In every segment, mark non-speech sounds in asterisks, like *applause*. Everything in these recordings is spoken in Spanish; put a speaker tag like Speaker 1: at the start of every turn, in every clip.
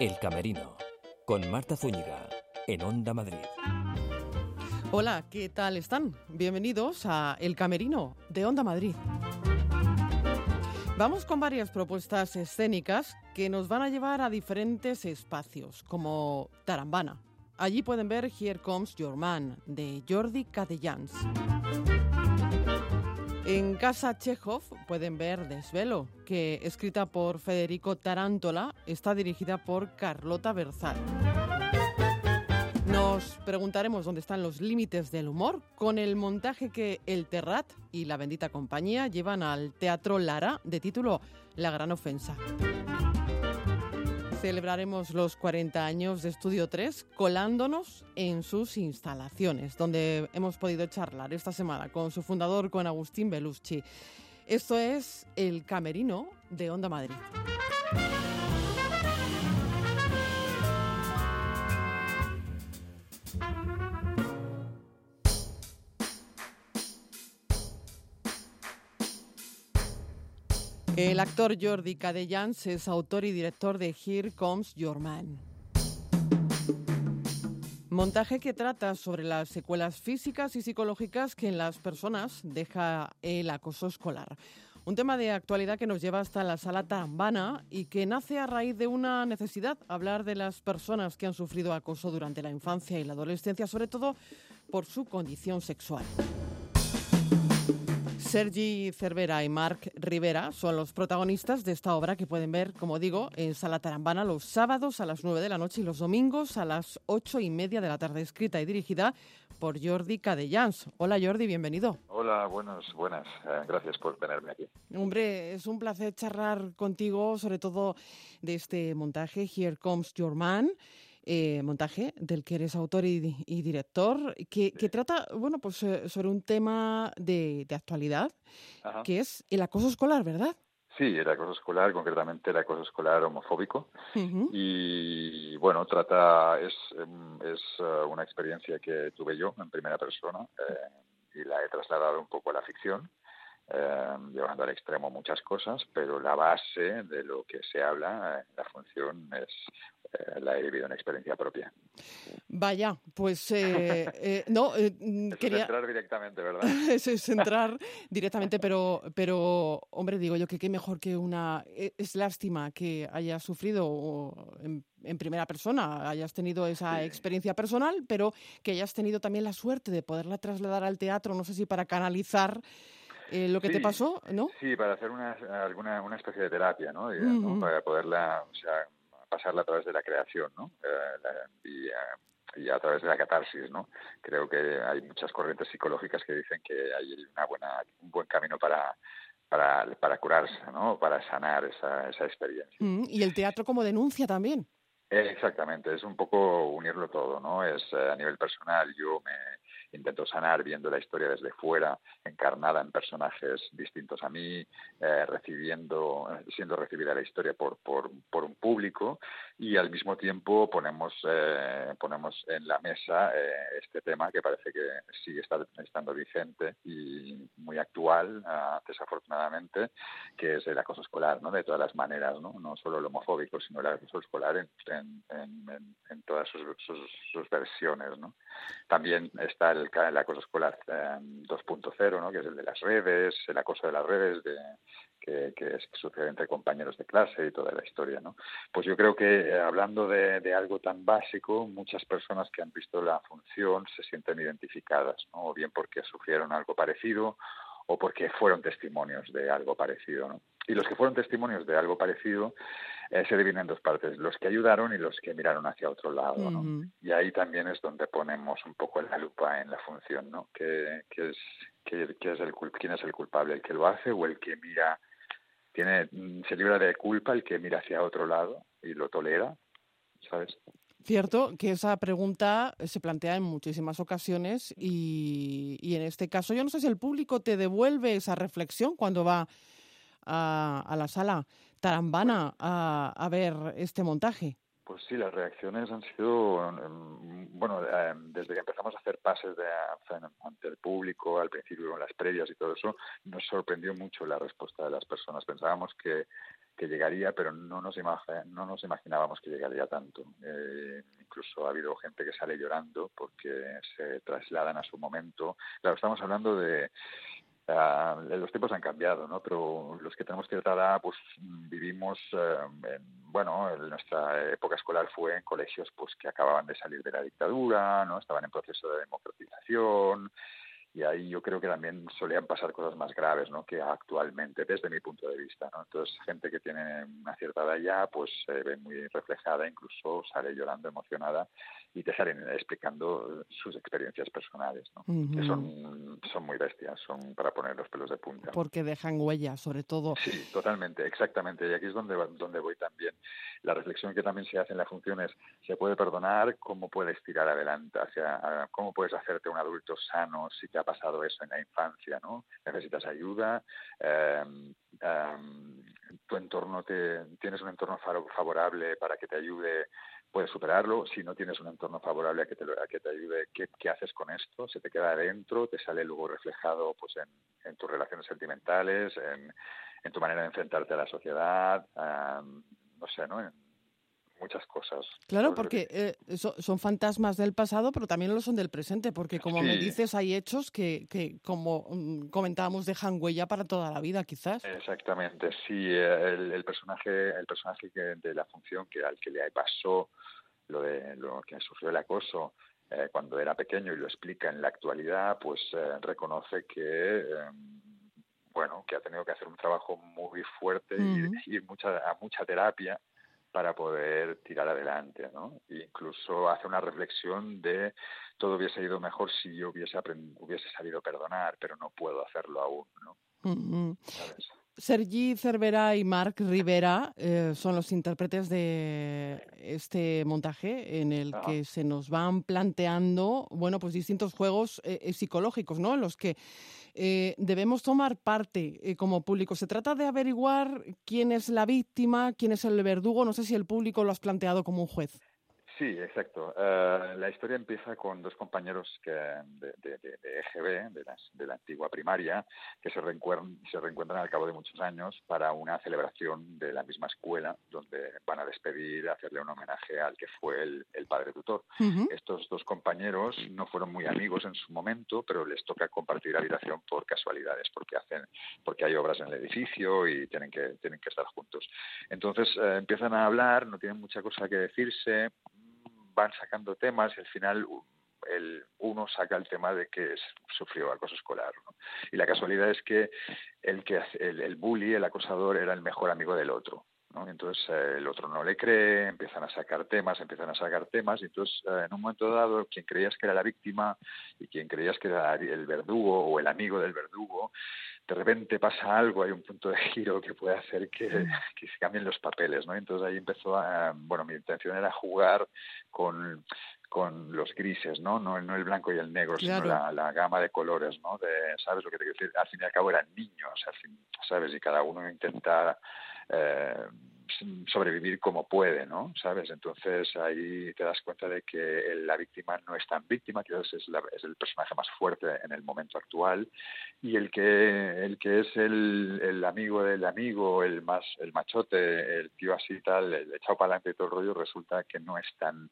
Speaker 1: El Camerino, con Marta Zúñiga, en Onda Madrid.
Speaker 2: Hola, ¿qué tal están? Bienvenidos a El Camerino de Onda Madrid. Vamos con varias propuestas escénicas que nos van a llevar a diferentes espacios, como Tarambana. Allí pueden ver Here Comes Your Man, de Jordi Cadellans. En Casa Chekhov pueden ver Desvelo, que escrita por Federico Tarantola, está dirigida por Carlota Berzal. Nos preguntaremos dónde están los límites del humor con el montaje que El Terrat y la bendita compañía llevan al Teatro Lara de título La Gran Ofensa. Celebraremos los 40 años de Estudio 3 colándonos en sus instalaciones, donde hemos podido charlar esta semana con su fundador, con Agustín Beluschi. Esto es El Camerino de Onda Madrid. El actor Jordi Cadellans es autor y director de Here Comes Your Man. Montaje que trata sobre las secuelas físicas y psicológicas que en las personas deja el acoso escolar. Un tema de actualidad que nos lleva hasta la sala Tarambana y que nace a raíz de una necesidad, hablar de las personas que han sufrido acoso durante la infancia y la adolescencia, sobre todo por su condición sexual. Sergi Cervera y Marc Rivera son los protagonistas de esta obra que pueden ver, como digo, en Sala Tarambana los sábados a las 9 de la noche y los domingos a las ocho y media de la tarde, escrita y dirigida por Jordi Cadellans. Hola Jordi, bienvenido.
Speaker 3: Hola, buenas, buenas. Eh, gracias por tenerme aquí.
Speaker 2: Hombre, es un placer charlar contigo, sobre todo de este montaje, Here Comes Your Man. Eh, montaje del que eres autor y, director, que, trata, bueno, pues eh, sobre un tema de, actualidad, que es el acoso escolar, ¿verdad?
Speaker 3: Sí, el acoso escolar, concretamente el acoso escolar homofóbico. Y bueno, trata, es, em, es eh, una experiencia que tuve yo en primera persona y la he trasladado un poco a la ficción. Llevando al extremo muchas cosas, pero la base de lo que se habla en la función es eh, la he vivido en experiencia propia.
Speaker 2: Vaya, pues eh, *laughs* eh, no
Speaker 3: mm, quería es entrar directamente, ¿verdad? *laughs*
Speaker 2: Eso es entrar directamente, pero pero hombre digo yo que qué mejor que una e, es lástima que hayas sufrido en, primera persona, hayas tenido esa experiencia personal, pero que hayas tenido también la suerte de poderla trasladar al teatro, no sé si para canalizar lo que te pasó, ¿no?
Speaker 3: Sí, para hacer una, alguna una especie de terapia, ¿no? Para poderla, o sea, pasarla a través de la creación, ¿no? Eh, y, a través de la catarsis, ¿no? Creo que hay muchas corrientes psicológicas que dicen que hay una buena, un buen camino para, para, para curarse, ¿no? Para sanar esa, esa experiencia.
Speaker 2: Mm, y el teatro como denuncia también.
Speaker 3: Exactamente, es un poco unirlo todo, ¿no? Es eh, a nivel personal, yo me intento sanar viendo la historia desde fuera, encarnada en personajes distintos a mí, eh, recibiendo, siendo recibida la historia por, por, por, un público y al mismo tiempo ponemos, eh, ponemos en la mesa eh, este tema que parece que sigue estando vigente y muy actual, ah, desafortunadamente, que es el acoso escolar, ¿no? De todas las maneras, ¿no? No solo el homofóbico, sino el acoso escolar en, en, todas sus, sus, sus versiones, ¿no? También está el el, acoso escolar 2.0, eh, ¿no? que es el de las redes, el acoso de las redes, de, que, que, sucede entre compañeros de clase y toda la historia. ¿no? Pues yo creo que eh, hablando de, de, algo tan básico, muchas personas que han visto la función se sienten identificadas, ¿no? o bien porque sufrieron algo parecido o porque fueron testimonios de algo parecido. ¿no? Y los que fueron testimonios de algo parecido eh, se dividen en dos partes, los que ayudaron y los que miraron hacia otro lado. ¿no? Y ahí también es donde ponemos un poco la lupa en la función, ¿no? que, es, que, es el, ¿Quién es el culpable? ¿El que lo hace o el que mira? tiene Se libra de culpa el que mira hacia otro lado y lo tolera, ¿sabes?
Speaker 2: Cierto que esa pregunta se plantea en muchísimas ocasiones y, y, en este caso yo no sé si el público te devuelve esa reflexión cuando va a, a la sala tarambana a, a ver este montaje.
Speaker 3: Pues sí, las reacciones han sido, mm, bueno, eh, desde que empezamos a hacer pases de, ante el público, al principio con las previas y todo eso, nos sorprendió mucho la respuesta de las personas. Pensábamos que, que llegaría, pero no nos, no nos imaginábamos que llegaría tanto. Eh, incluso ha habido gente que sale llorando porque se trasladan a su momento. Claro, estamos hablando de los tiempos han cambiado, ¿no? Pero los que tenemos cierta edad, pues vivimos, eh, bueno, nuestra época escolar fue en colegios pues que acababan de salir de la dictadura, ¿no? Estaban en proceso de democratización, y ahí yo creo que también solían pasar cosas más graves ¿no? que actualmente desde mi punto de vista ¿no? entonces gente que tiene una cierta edad ya pues se ve muy reflejada incluso sale llorando emocionada y te salen explicando sus experiencias personales ¿no? que son son muy bestias son para poner los pelos de punta.
Speaker 2: Porque dejan huella sobre todo.
Speaker 3: Sí totalmente exactamente. Y aquí es donde donde voy también. La reflexión que también se hace en la función es se puede perdonar cómo puedes tirar adelante hacia cómo puedes hacerte un adulto sano si te ha pasado eso en la infancia, ¿no? Necesitas ayuda, em, em, tu entorno te, tienes un entorno favorable para que te ayude, puedes superarlo. Si no tienes un entorno favorable a que te, a que te ayude, ¿qué, ¿qué, haces con esto? Se te queda adentro, te sale luego reflejado pues en, en tus relaciones sentimentales, en, en, tu manera de enfrentarte a la sociedad, no sé, ¿no? Muchas cosas.
Speaker 2: Claro, porque eh, son fantasmas del pasado, pero también lo son del presente, porque como me dices, hay hechos que, que, como mm, comentábamos, dejan huella para toda la vida, quizás.
Speaker 3: Exactamente, sí. El, personaje, el personaje que, de la función que al que le pasó lo de lo que sufrió el acoso eh, cuando era pequeño y lo explica en la actualidad, pues eh, reconoce que em, bueno, que ha tenido que hacer un trabajo muy fuerte y ir mucha, a mucha terapia para poder tirar adelante, ¿no? E incluso hace una reflexión de todo hubiese ido mejor si yo hubiese hubiese sabido perdonar, pero no puedo hacerlo aún, ¿no?
Speaker 2: Sergi Cervera y Marc Rivera eh, son los intérpretes de este montaje en el que se nos van planteando, bueno, pues distintos juegos eh, eh, psicológicos, ¿no? En los que debemos tomar parte como público. Se trata de averiguar quién es la víctima, quién es el verdugo. No sé si el público lo has planteado como un juez.
Speaker 3: Sí, exacto. Eh, la historia empieza con dos compañeros que, de, de, de EGB, de, de, la antigua primaria, que se reencuentran, se reencuentran al cabo de muchos años para una celebración de la misma escuela, donde van a despedir, hacerle un homenaje al que fue el, padre tutor. Estos dos compañeros no fueron muy amigos en su momento, pero les toca compartir habitación por casualidades, porque hacen, porque hay obras en el edificio y tienen que, tienen que estar juntos. Entonces eh, empiezan a hablar, no tienen mucha cosa que decirse van sacando temas y al final el, uno saca el tema de que sufrió acoso escolar. Y la casualidad es que el, que el, el bully, el acosador, era el mejor amigo del otro. ¿No? Entonces eh, el otro no le cree, empiezan a sacar temas, empiezan a sacar temas, y entonces eh, en un momento dado quien creías que era la víctima y quien creías que era el verdugo o el amigo del verdugo, de repente pasa algo, hay un punto de giro que puede hacer que, que se cambien los papeles, ¿no? Entonces ahí empezó a, bueno, mi intención era jugar con con los grises, ¿no? No, no el blanco y el negro, sino la, la, gama de colores, ¿no? De, ¿Sabes lo que te quiero decir? Al fin y al cabo eran niños, al fin, ¿sabes? Y cada uno intenta eh, sobrevivir como puede, ¿no? ¿Sabes? Entonces ahí te das cuenta de que la víctima no es tan víctima, que es, es el personaje más fuerte en el momento actual y el que el que es el, amigo del amigo, el más el machote, el tío así tal, el echado para adelante y todo el rollo resulta que no es tan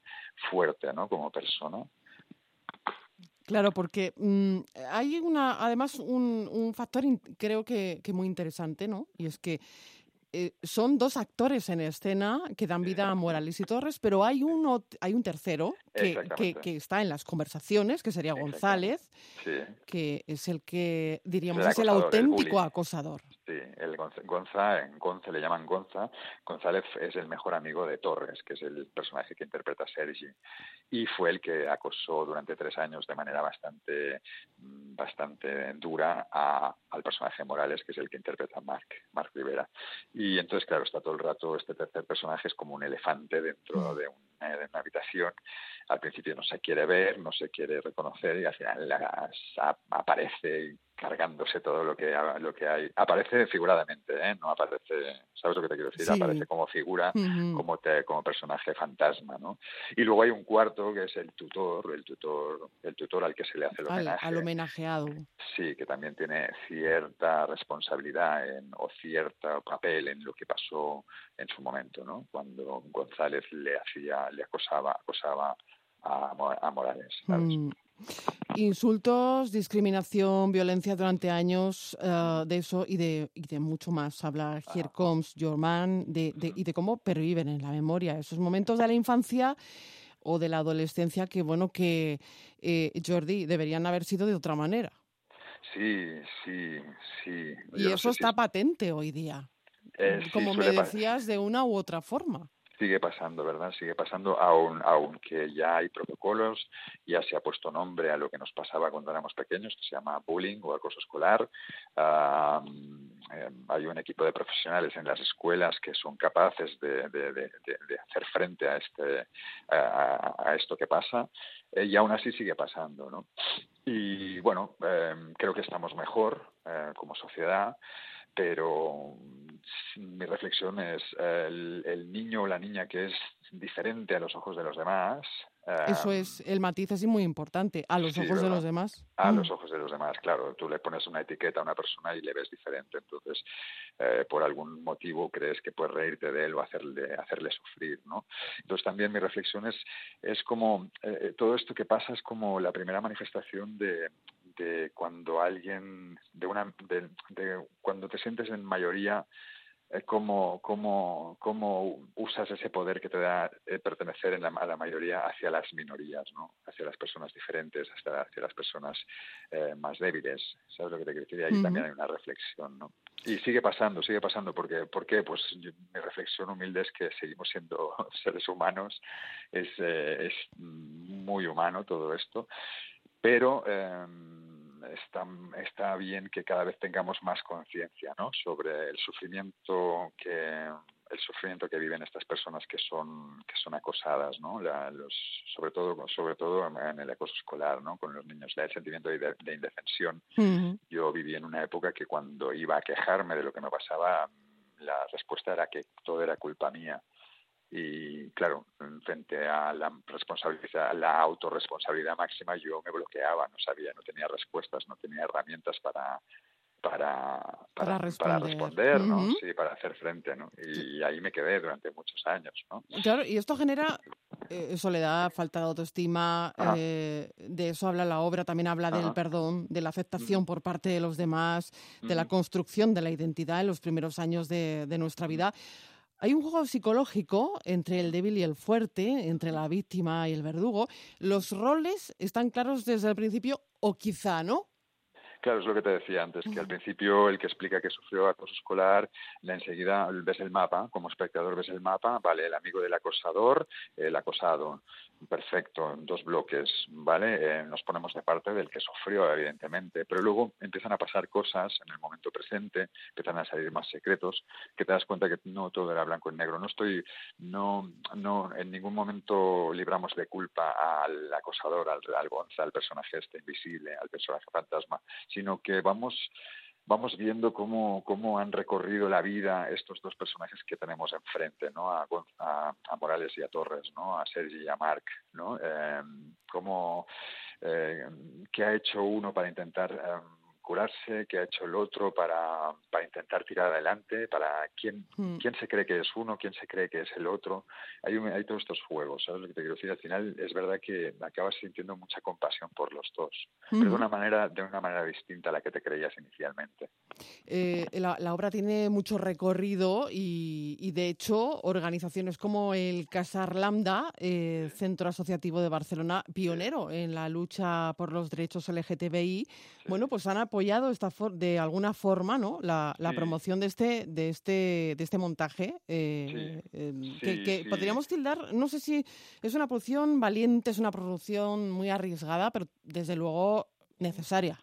Speaker 3: fuerte, ¿no? Como persona.
Speaker 2: Claro, porque mm, hay una, además un, un factor creo que, que muy interesante, ¿no? Y es que eh, son dos actores en escena que dan vida a Morales y Torres, pero hay uno, hay un tercero que, que, está en las conversaciones, que sería González, que es el que diríamos es el auténtico acosador.
Speaker 3: Sí, el Gonza, le llaman Gonza. González es el mejor amigo de Torres, que es el personaje que interpreta Sergi. Y fue el que acosó durante tres años de manera bastante, mm, bastante dura a, al personaje Morales, que es el que interpreta Marc, Marc Rivera. Y entonces, claro, está todo el rato este tercer personaje es como un elefante dentro mm. de una, de una habitación. Al principio no se quiere ver, no se quiere reconocer y al final aparece cargándose todo lo que lo que hay. Aparece figuradamente, ¿eh? no aparece, ¿sabes lo que te quiero decir? Aparece como figura, como te, como personaje fantasma, ¿no? Y luego hay un cuarto que es el tutor, el tutor, el tutor al que se le hace el homenaje.
Speaker 2: Al, homenajeado.
Speaker 3: Sí, que también tiene cierta responsabilidad en, o cierto papel en lo que pasó en su momento, ¿no? Cuando González le hacía, le acosaba, acosaba a, Morales. Mm.
Speaker 2: Insultos, discriminación, violencia durante años, eh, de eso y de, y de mucho más. Habla Here. Comes Your Man de, y de cómo perviven en la memoria esos momentos de la infancia o de la adolescencia que, bueno, que eh, Jordi deberían haber sido de otra manera.
Speaker 3: Sí, sí, sí.
Speaker 2: Y eso está patente hoy día. Eh, como me decías, de una u otra forma
Speaker 3: sigue pasando, ¿verdad? Sigue pasando, aun, aunque ya hay protocolos, ya se ha puesto nombre a lo que nos pasaba cuando éramos pequeños, que se llama bullying o acoso escolar. Em, hay un equipo de profesionales en las escuelas que son capaces de, hacer frente a, este, a, esto que pasa, eh, y aún así sigue pasando, ¿no? Y bueno, em, creo que estamos mejor eh, como sociedad pero mi reflexión es el, niño o la niña que es diferente a los ojos de los demás.
Speaker 2: Eso eh, es, el matiz es muy importante, a los ojos de los demás.
Speaker 3: A los mm. ojos de los demás, claro. Tú le pones una etiqueta a una persona y le ves diferente, entonces eh, por algún motivo crees que puedes reírte de él o hacerle, hacerle sufrir, ¿no? Entonces también mi reflexión es, es como, eh, todo esto que pasa es como la primera manifestación de, de cuando alguien, de una, de, cuando te sientes en mayoría, eh, cómo, cómo, cómo usas ese poder que te da eh, pertenecer en la, a la mayoría hacia las minorías, ¿no? hacia las personas diferentes, hasta hacia las personas eh, más débiles. ¿Sabes lo que te quiero decir? Ahí también hay una reflexión. ¿no? Y sigue pasando, sigue pasando. Porque, ¿Por qué? Pues mi reflexión humilde es que seguimos siendo *laughs* seres humanos, es, es muy humano todo esto, pero está, está bien que cada vez tengamos más conciencia ¿no? sobre el sufrimiento que el sufrimiento que viven estas personas que son que son acosadas no los, sobre todo sobre todo en el acoso escolar no con los niños. El sentimiento de, indefensión. Yo viví en una época que cuando iba a quejarme de lo que me pasaba la respuesta era que todo era culpa mía y claro, frente a la responsabilidad, la autorresponsabilidad máxima, yo me bloqueaba, no sabía, no tenía respuestas, no tenía herramientas para para,
Speaker 2: para,
Speaker 3: responder, ¿no? Sí, para hacer frente, ¿no? Y ahí me quedé durante muchos años, ¿no?
Speaker 2: Claro, y esto genera eh, soledad, falta de autoestima, eh, de eso habla la obra, también habla del perdón, de la aceptación por parte de los demás, de la construcción de la identidad en los primeros años de, de nuestra vida. Hay un juego psicológico entre el débil y el fuerte, entre la víctima y el verdugo. ¿Los roles están claros desde el principio o quizá no?
Speaker 3: Claro, es lo que te decía antes, que al principio el que explica que sufrió acoso escolar, enseguida ves el mapa, como espectador ves el mapa, vale, el amigo del acosador, el acosado, perfecto, dos bloques, ¿vale? Eh, nos ponemos de parte del que sufrió, evidentemente, pero luego empiezan a pasar cosas en el momento presente, empiezan a salir más secretos, que te das cuenta que no todo era blanco y negro. No estoy, no, no, en ningún momento libramos de culpa al acosador, al, al al personaje este invisible, al personaje fantasma, sino que vamos vamos viendo cómo, cómo han recorrido la vida estos dos personajes que tenemos enfrente, ¿no? A, Morales y a Torres, ¿no? A Sergi y a Marc, ¿no? Eh, cómo, eh, qué ha hecho uno para intentar eh, curarse, qué ha hecho el otro para, para intentar tirar adelante, para quién, hmm. quién se cree que es uno, quién se cree que es el otro. Hay, hay todos estos juegos, ¿sabes lo que te quiero decir? Al final es verdad que acabas sintiendo mucha compasión por los dos, pero de una manera, de una manera distinta a la que te creías inicialmente.
Speaker 2: Eh, la, obra tiene mucho recorrido y, y, de hecho organizaciones como el Casar Lambda, eh, Centro Asociativo de Barcelona, pionero en la lucha por los derechos LGTBI, bueno, pues han apoyado esta de alguna forma, ¿no? La, promoción de este, de este, de este montaje. Eh, em, que, podríamos tildar, no sé si es una producción valiente, es una producción muy arriesgada, pero desde luego necesaria.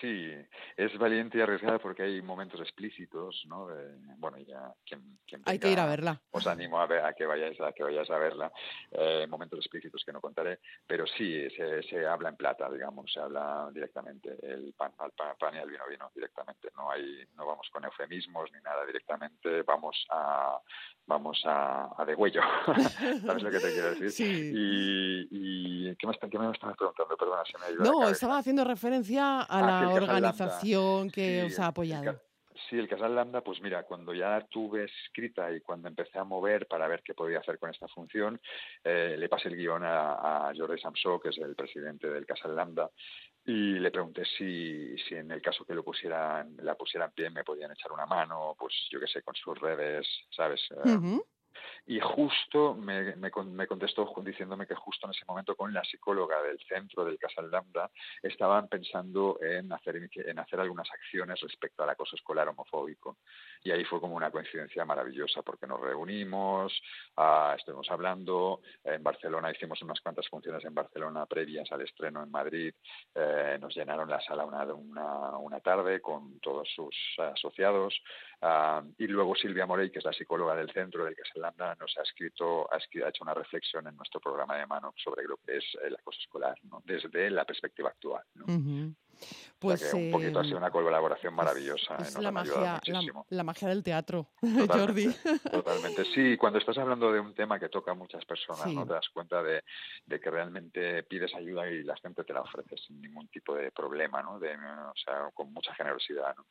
Speaker 3: Sí, es valiente y arriesgada porque hay momentos explícitos, ¿no? bueno, ya quien,
Speaker 2: hay que ir a verla.
Speaker 3: Os animo a, ver, a que vayáis a que vayáis a verla. Eh, momentos explícitos que no contaré, pero sí se, se, habla en plata, digamos, se habla directamente el pan al pan, y el vino vino directamente. No hay, no vamos con eufemismos ni nada directamente. Vamos a vamos a, a degüello. *laughs* ¿Sabes lo que te quiero decir?
Speaker 2: Sí.
Speaker 3: Y, y ¿qué, me, ¿qué me estabas preguntando? Perdona, se me ha ido
Speaker 2: No, estaba haciendo referencia a ah, la organización que os ha apoyado.
Speaker 3: Sí, el Casal Lambda, pues mira, cuando ya tuve escrita y cuando empecé a mover para ver qué podía hacer con esta función, eh, le pasé el guion a, a Jordi Samsó, que es el presidente del Casal Lambda, y le pregunté si, si en el caso que lo pusieran, la pusieran pie me podían echar una mano, pues yo qué sé, con sus redes, ¿sabes? Eh, y justo me, me, me, contestó diciéndome que justo en ese momento con la psicóloga del centro del Casal Lambda estaban pensando en hacer, en hacer algunas acciones respecto al acoso escolar homofóbico. Y ahí fue como una coincidencia maravillosa porque nos reunimos, uh, estuvimos hablando, en Barcelona hicimos unas cuantas funciones en Barcelona previas al estreno en Madrid, eh, nos llenaron la sala una, una, tarde con todos sus asociados uh, y luego Silvia Morey, que es la psicóloga del centro del Casal Lambda, nos ha escrito, ha, escrito, ha hecho una reflexión en nuestro programa de mano sobre lo que es el acoso escolar, ¿no? desde la perspectiva actual.
Speaker 2: Pues
Speaker 3: un poquito ha sido una colaboración maravillosa.
Speaker 2: Es, la, magia, la, magia del teatro, *laughs* Jordi.
Speaker 3: Totalmente. Sí, cuando estás hablando de un tema que toca a muchas personas, no te das cuenta de, que realmente pides ayuda y la gente te la ofrece sin ningún tipo de problema, ¿no? De, o sea, con mucha generosidad. ¿no?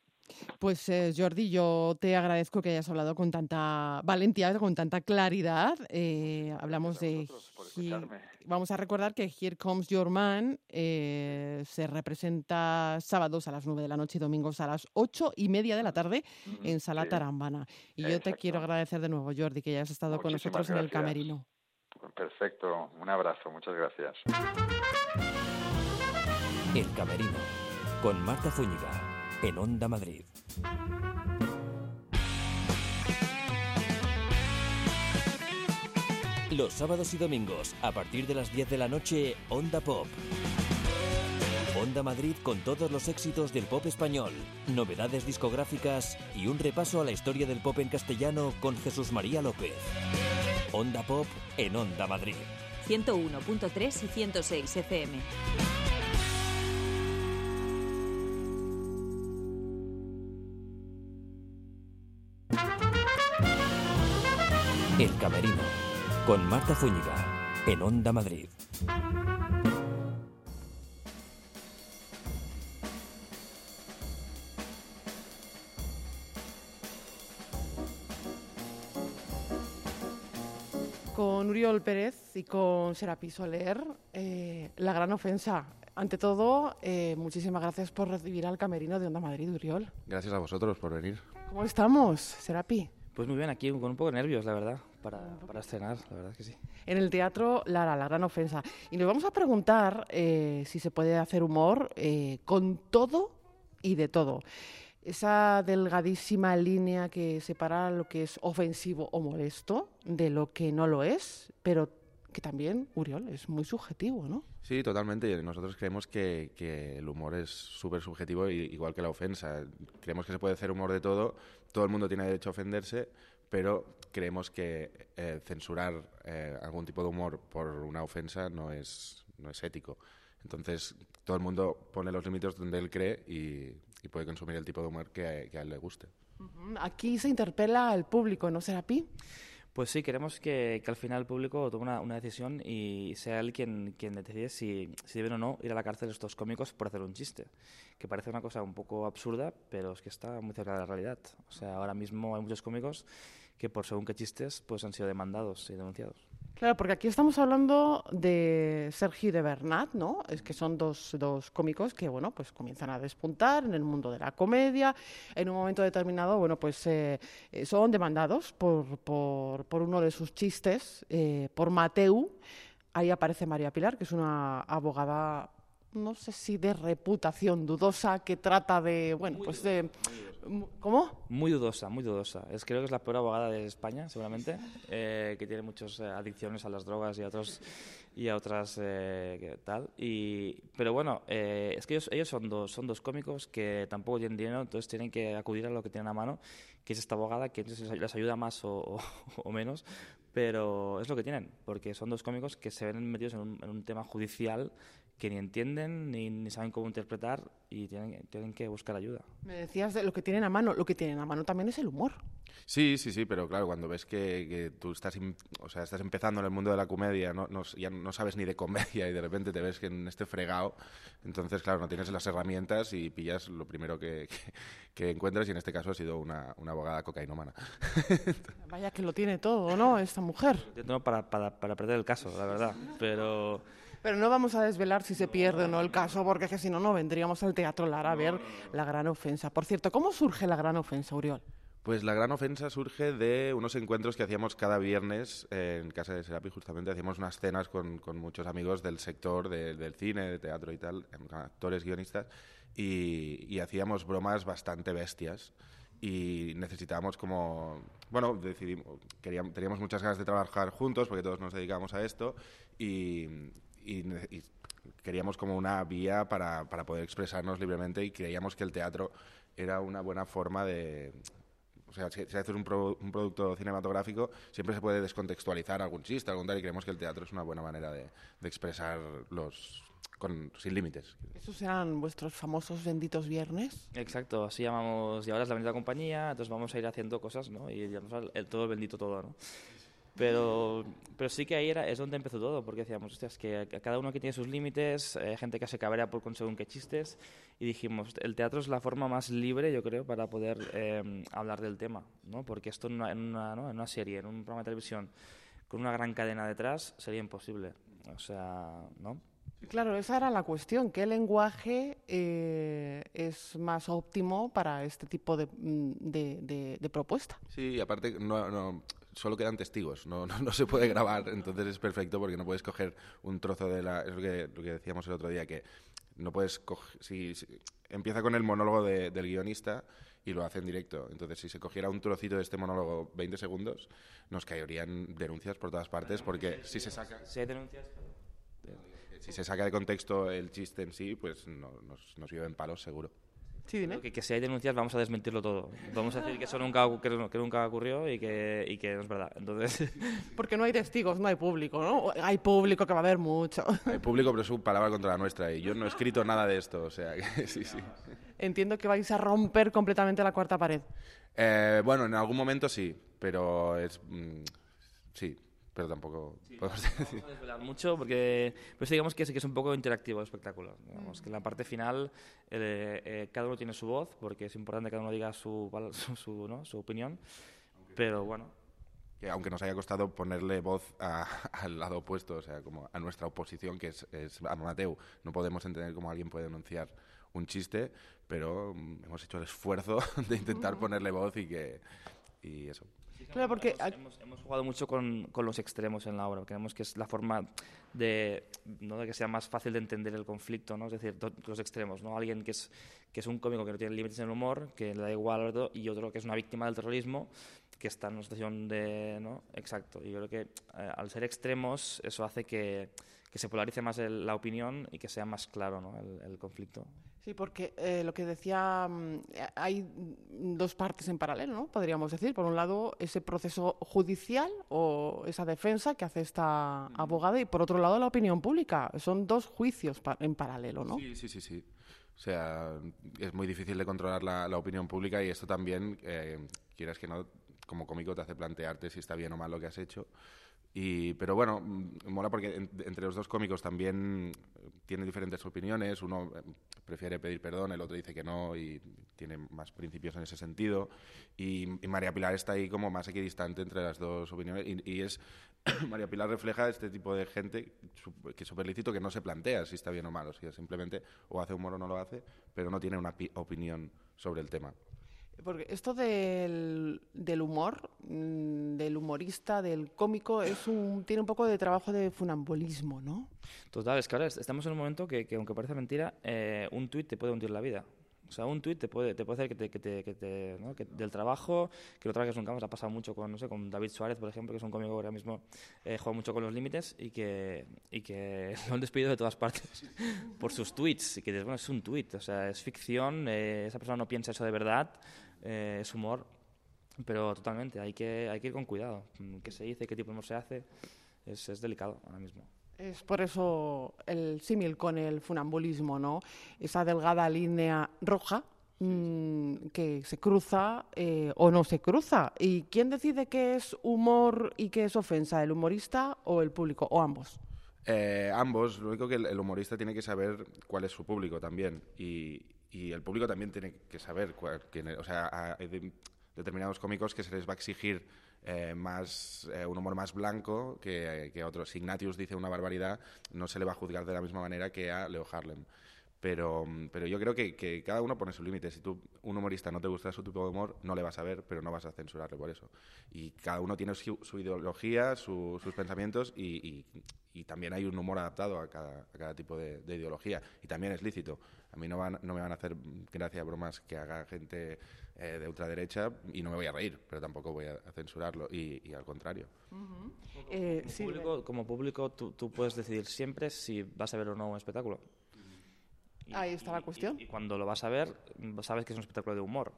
Speaker 2: Pues eh, Jordi, yo te agradezco que hayas hablado con tanta valentía, con tanta claridad. Eh, hablamos de... Vamos a recordar que Here Comes Your Man eh, se representa sábados a las 9 de la noche y domingos a las ocho y media de la tarde en Sala Tarambana. Y yo te quiero agradecer de nuevo, Jordi, que hayas estado con nosotros en el Camerino.
Speaker 3: Perfecto, un abrazo, muchas gracias.
Speaker 1: El Camerino, con Marta Zúñiga en Onda Madrid. Los sábados y domingos, a partir de las 10 de la noche, Onda Pop. Onda Madrid con todos los éxitos del pop español, novedades discográficas y un repaso a la historia del pop en castellano con Jesús María López. Onda Pop en Onda Madrid.
Speaker 4: 101.3 y 106 FM.
Speaker 1: Con Marta Zúñiga, en Onda Madrid.
Speaker 2: Con Uriol Pérez y con Serapi Soler, eh, la gran ofensa. Ante todo, eh, muchísimas gracias por recibir al Camerino de Onda Madrid, Uriol.
Speaker 5: Gracias a vosotros por venir.
Speaker 2: ¿Cómo estamos, Serapi?
Speaker 6: Pues muy bien, aquí con un poco de nervios, la verdad, para, para estrenar, la verdad que sí.
Speaker 2: En el teatro Lara, la gran ofensa. Y nos vamos a preguntar eh, si se puede hacer humor eh, con todo y de todo. Esa delgadísima línea que separa lo que es ofensivo o molesto de lo que no lo es, pero que también, Uriol, es muy subjetivo, ¿no?
Speaker 5: Sí, totalmente. Nosotros creemos que, que el humor es súper subjetivo, igual que la ofensa. Creemos que se puede hacer humor de todo, todo el mundo tiene derecho a ofenderse, pero creemos que eh, censurar eh, algún tipo de humor por una ofensa no es, no es ético. Entonces, todo el mundo pone los límites donde él cree y, puede consumir el tipo de humor que, que a él le guste.
Speaker 2: Aquí se interpela al público, ¿no, será Pi?
Speaker 6: Pues sí, queremos que, al final el público tome una, decisión y sea él quien, quien decide si, si, deben o no ir a la cárcel estos cómicos por hacer un chiste. Que parece una cosa un poco absurda, pero es que está muy cerca de la realidad. O sea, ahora mismo hay muchos cómicos que por según qué chistes pues han sido demandados y denunciados.
Speaker 2: Claro, porque aquí estamos hablando de Sergi de Bernat, ¿no? Es que son dos, dos cómicos que, bueno, pues comienzan a despuntar en el mundo de la comedia. En un momento determinado, bueno, pues eh, eh, son demandados por, por, por, uno de sus chistes, eh, por Mateu. Ahí aparece María Pilar, que es una abogada no sé si de reputación dudosa, que trata de, bueno, pues de... ¿Cómo?
Speaker 6: Muy dudosa, muy dudosa. Es, creo que es la peor abogada de España, seguramente, eh, que tiene muchas eh, adicciones a las drogas y a otros y a otras eh, tal. Y, pero bueno, es que ellos, ellos son, dos, son dos cómicos que tampoco tienen dinero, entonces tienen que acudir a lo que tienen a mano, que es esta abogada, que les ayuda más o, o, menos, pero es lo que tienen, porque son dos cómicos que se ven metidos en un, en un tema judicial que ni entienden ni, ni, saben cómo interpretar y tienen, tienen que buscar ayuda.
Speaker 2: Me decías de lo que tienen a mano. Lo que tienen a mano también es el humor.
Speaker 5: Sí, sí, sí, pero claro, cuando ves que, que tú estás, o sea, estás empezando en el mundo de la comedia, no, no, ya no sabes ni de comedia y de repente te ves que en este fregado, entonces, claro, no tienes las herramientas y pillas lo primero que, que, encuentras y en este caso ha sido una, una abogada cocainómana. *laughs*
Speaker 2: Vaya que lo tiene todo, ¿no? Esta mujer.
Speaker 6: No para, para, para perder el caso, la verdad, pero...
Speaker 2: Pero no vamos a desvelar si se pierde o no el caso, porque es que si no, no vendríamos al Teatro Lara a ver la gran ofensa. Por cierto, ¿cómo surge la gran ofensa, Uriol?
Speaker 5: Pues la gran ofensa surge de unos encuentros que hacíamos cada viernes en casa de Serapi, justamente hacíamos unas cenas con, con muchos amigos del sector del cine, de teatro y tal, actores, guionistas, y, y hacíamos bromas bastante bestias y necesitábamos como bueno decidimos queríamos teníamos muchas ganas de trabajar juntos porque todos nos dedicamos a esto y, y, queríamos como una vía para, para, poder expresarnos libremente y creíamos que el teatro era una buena forma de... O sea, si, si haces un, pro, un, producto cinematográfico, siempre se puede descontextualizar algún chiste, algún tal, y creemos que el teatro es una buena manera de, de expresar los, con, sin límites.
Speaker 2: ¿Esos eran vuestros famosos benditos viernes?
Speaker 6: Exacto, así llamamos, y ahora es la bendita compañía, entonces vamos a ir haciendo cosas, ¿no? Y llamamos el todo bendito todo, ¿no? Pero, pero sí que ahí era, es donde empezó todo, porque decíamos, hostias, que cada uno que tiene sus límites, hay gente que se cabrea por conseguir qué chistes, y dijimos, el teatro es la forma más libre, yo creo, para poder eh, hablar del tema, ¿no? Porque esto en una, en, una, ¿no? en una serie, en un programa de televisión, con una gran cadena detrás, sería imposible. O sea, ¿no?
Speaker 2: Claro, esa era la cuestión. ¿Qué lenguaje eh, es más óptimo para este tipo de, mm, de, de, de propuesta?
Speaker 5: Sí, aparte, no, no, solo quedan testigos, no, no, no, se puede grabar, entonces es perfecto porque no puedes coger un trozo de la... Es lo que, lo que decíamos el otro día, que no puedes coger... Si, si, empieza con el monólogo de, del guionista y lo hace en directo. Entonces, si se cogiera un trocito de este monólogo 20 segundos, nos caerían denuncias por todas partes porque si se saca...
Speaker 6: Si hay denuncias...
Speaker 5: Si se saca de contexto el chiste en sí, pues no, nos, nos lleven palos seguro.
Speaker 2: Sí, dime.
Speaker 6: Que, que, si hay denuncias vamos a desmentirlo todo. Vamos a decir que eso nunca, que, que nunca ocurrió y que, y que no es verdad. Entonces... *laughs*
Speaker 2: Porque no hay testigos, no hay público, ¿no? Hay público que va a haber mucho.
Speaker 5: Hay público, pero es su palabra contra la nuestra. Y yo no he escrito nada de esto, o sea, que *laughs* sí, sí.
Speaker 2: Entiendo que vais a romper completamente la cuarta pared.
Speaker 5: Eh, bueno, en algún momento sí, pero es... Mmm, sí, pero tampoco
Speaker 6: sí, podemos decir. No desvelar mucho porque pues digamos que sí que es un poco interactivo el espectáculo. Digamos mm. que en la parte final eh, eh, cada uno tiene su voz porque es importante que cada uno diga su, su, su, ¿no? su opinión, pero bueno.
Speaker 5: Que aunque nos haya costado ponerle voz a, *laughs* al lado opuesto, o sea, como a nuestra oposición, que es, es Mateu, no podemos entender cómo alguien puede denunciar un chiste, pero mm, hemos hecho el esfuerzo *laughs* de intentar ponerle voz y que y eso.
Speaker 2: Claro, porque
Speaker 6: hemos, hemos, jugado mucho con, con, los extremos en la obra. Creemos que es la forma de, ¿no? de que sea más fácil de entender el conflicto, ¿no? Es decir, los extremos, ¿no? Alguien que es, que es un cómico que no tiene límites en el humor, que le da igual todo, y otro que es una víctima del terrorismo, que está en una situación de... ¿no? Exacto. Y yo creo que eh, al ser extremos eso hace que, que se polarice más el, la opinión y que sea más claro ¿no? el, el conflicto.
Speaker 2: Sí, porque eh, lo que decía, mm, hay dos partes en paralelo, ¿no? Podríamos decir. Por un lado, ese proceso judicial o esa defensa que hace esta abogada y por otro lado, la opinión pública. Son dos juicios en paralelo, ¿no?
Speaker 5: Sí, sí, sí, sí. O sea, es muy difícil de controlar la, la opinión pública y esto también, eh, quieras que no, como cómico te hace plantearte si está bien o mal lo que has hecho. Y, pero bueno, mola porque en, entre los dos cómicos también tienen diferentes opiniones. Uno eh, prefiere pedir perdón, el otro dice que no y tiene más principios en ese sentido. Y, María Pilar está ahí como más equidistante entre las dos opiniones. Y, y es *coughs* María Pilar refleja este tipo de gente que es súper lícito que no se plantea si está bien o mal. O sea, simplemente o hace humor o no lo hace, pero no tiene una opinión sobre el tema.
Speaker 2: Porque esto del, del humor, mm, del humorista, del cómico, es un, tiene un poco de trabajo de funambulismo, ¿no?
Speaker 6: Total, es que ahora estamos en un momento que, que aunque parece mentira, eh, un tuit te puede hundir la vida. O sea, un tuit te puede, te puede hacer que, te, que, te, que, te, ¿no? que del trabajo, que lo trabajes nunca más. Ha pasado mucho con, no sé, con David Suárez, por ejemplo, que es un cómico que ahora mismo eh, juega mucho con los límites y que, y que *laughs* lo han despedido de todas partes *laughs* por sus tweets. Y que bueno, es un tuit, o sea, es ficción, eh, esa persona no piensa eso de verdad, eh, es humor. Pero totalmente, hay que, hay que ir con cuidado. ¿Qué se dice? ¿Qué tipo de humor se hace? Es, es delicado ahora mismo.
Speaker 2: Es por eso el símil con el funambulismo, ¿no? Esa delgada línea roja mmm, que se cruza eh, o no se cruza. ¿Y quién decide qué es humor y qué es ofensa? ¿El humorista o el público? ¿O ambos?
Speaker 5: Eh, ambos. Lo único que el, el, humorista tiene que saber cuál es su público también. Y, y el público también tiene que saber cuál, quién es. O sea, hay de, determinados cómicos que se les va a exigir eh, más, eh, un humor más blanco que, que otros. Si Ignatius dice una barbaridad, no se le va a juzgar de la misma manera que a Leo Harlem. Pero, pero yo creo que, que cada uno pone su límite. Si tú, un humorista no te gusta su tipo de humor, no le vas a ver, pero no vas a censurarle por eso. Y cada uno tiene su, su ideología, su, sus pensamientos y, y, y, también hay un humor adaptado a cada, a cada tipo de, de, ideología. Y también es lícito. A mí no, van, no me van a hacer gracia bromas que haga gente eh, de ultraderecha y no me voy a reír, pero tampoco voy a, censurarlo y, y al contrario.
Speaker 6: Uh -huh. eh, como, sí, público, como público, tú, tú puedes decidir siempre si vas a ver o no un espectáculo.
Speaker 2: Y, Ahí está la cuestión.
Speaker 6: Y, y, cuando lo vas a ver, sabes que es un espectáculo de humor.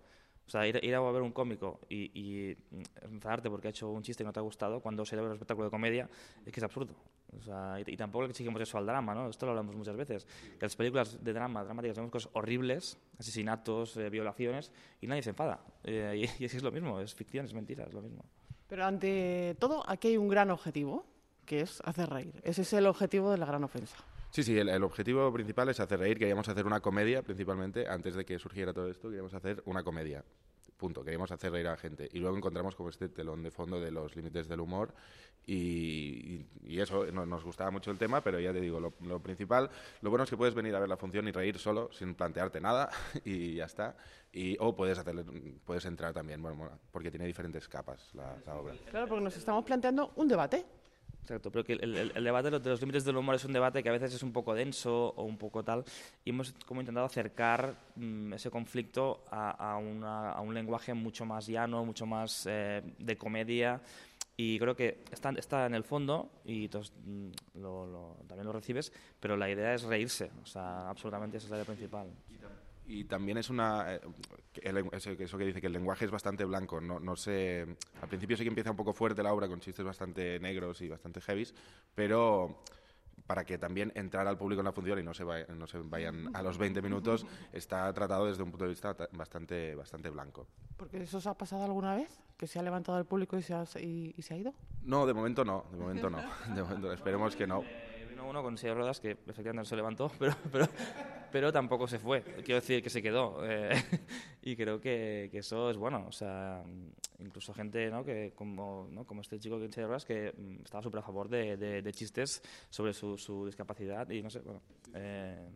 Speaker 6: O sea, ir, ir a ver un cómico y, y, enfadarte porque ha hecho un chiste que no te ha gustado, cuando se ve un espectáculo de comedia, es que es absurdo. O sea, y, y, tampoco le exigimos eso al drama, ¿no? Esto lo hablamos muchas veces. Que las películas de drama, dramáticas, vemos cosas horribles, asesinatos, eh, violaciones, y nadie se enfada. Eh, y, *laughs* y es lo mismo, es ficción, es mentira, es lo mismo.
Speaker 2: Pero ante todo, aquí hay un gran objetivo, que es hacer reír. Ese es el objetivo de la gran ofensa.
Speaker 5: Sí, sí, el, el, objetivo principal es hacer reír. Queríamos hacer una comedia, principalmente, antes de que surgiera todo esto, queríamos hacer una comedia. Punto. Queríamos hacer reír a la gente. Y luego encontramos como este telón de fondo de los límites del humor. Y, y, eso, no, nos gustaba mucho el tema, pero ya te digo, lo, lo, principal, lo bueno es que puedes venir a ver la función y reír solo, sin plantearte nada, *laughs* y ya está. Y, o puedes, hacer, puedes entrar también, bueno, porque tiene diferentes capas la, la obra.
Speaker 2: Claro, porque nos estamos planteando un debate.
Speaker 6: Exacto, pero que el, el, el debate de los límites del humor es un debate que a veces es un poco denso o un poco tal, y hemos como intentado acercar mmm, ese conflicto a, a, una, a, un lenguaje mucho más llano, mucho más eh, de comedia, y creo que está, está en el fondo y entonces, mm, lo, lo, también lo recibes, pero la idea es reírse, o sea, absolutamente esa es la idea principal
Speaker 5: y también es una eh, eso que dice que el lenguaje es bastante blanco no, no sé al principio sí que empieza un poco fuerte la obra con chistes bastante negros y bastante heavies pero para que también entrar al público en la función y no se, vaya, no se vayan a los 20 minutos *laughs* está tratado desde un punto de vista bastante bastante blanco.
Speaker 2: Porque eso os ha pasado alguna vez que se ha levantado el público y se ha, y, y se ha ido
Speaker 5: no de momento no de momento no *laughs* de momento esperemos que no
Speaker 6: uno con silla de ruedas que efectivamente no se levantó, *laughs* pero, pero, pero tampoco se fue. Quiero decir que se quedó. Eh, *laughs* y creo que, que, eso es bueno. O sea, incluso gente ¿no? que como, ¿no? como este chico que en de ruedas que mm, estaba súper a favor de, de, de, chistes sobre su, su, discapacidad y no sé, bueno. Eh,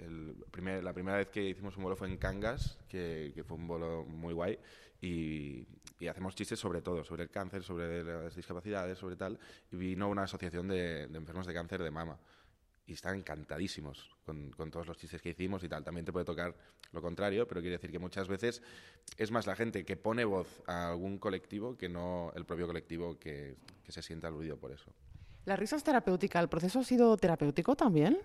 Speaker 5: el primer, la primera vez que hicimos un bolo fue en Cangas, que, que fue un bolo muy guay. Y, y, hacemos chistes sobre todo, sobre el cáncer, sobre las discapacidades, sobre tal. Y vino una asociación de, de enfermos de cáncer de mama. Y están encantadísimos con, con, todos los chistes que hicimos y tal. También te puede tocar lo contrario, pero quiere decir que muchas veces es más la gente que pone voz a algún colectivo que no el propio colectivo que, que se sienta aludido por eso.
Speaker 2: La risa es terapéutica. ¿El proceso ha sido terapéutico también?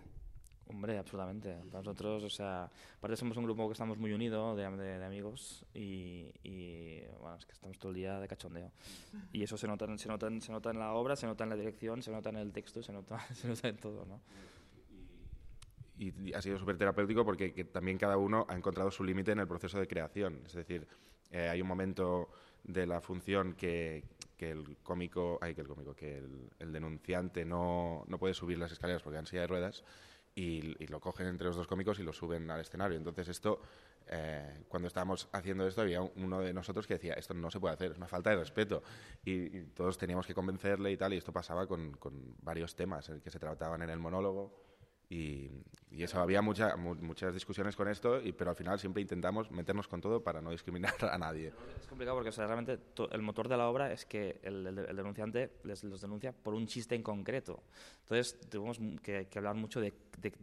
Speaker 6: Hombre, absolutamente. Nosotros, o sea, aparte somos un grupo que estamos muy unido de, de, de amigos y, y, bueno, es que estamos todo el día de cachondeo. Y eso se nota, se, nota, se nota en la obra, se nota en la dirección, se nota en el texto, se nota, *laughs* se nota en todo, ¿no?
Speaker 5: Y ha sido súper terapéutico porque que también cada uno ha encontrado su límite en el proceso de creación. Es decir, eh, hay un momento de la función que, que el cómico, ay, que el cómico, que el, el denunciante no, no puede subir las escaleras porque han silla de ruedas y, y, lo cogen entre los dos cómicos y lo suben al escenario. Entonces esto, eh, cuando estábamos haciendo esto, había uno de nosotros que decía, esto no se puede hacer, es una falta de respeto. Y, y todos teníamos que convencerle y tal, y esto pasaba con, con varios temas que se trataban en el monólogo. Y, eso, había mucha, muchas discusiones con esto, y, pero al final siempre intentamos meternos con todo para no discriminar a nadie.
Speaker 6: Es complicado porque realmente el motor de la obra es que el, denunciante les, los denuncia por un chiste en concreto. Entonces tuvimos que, hablar mucho de,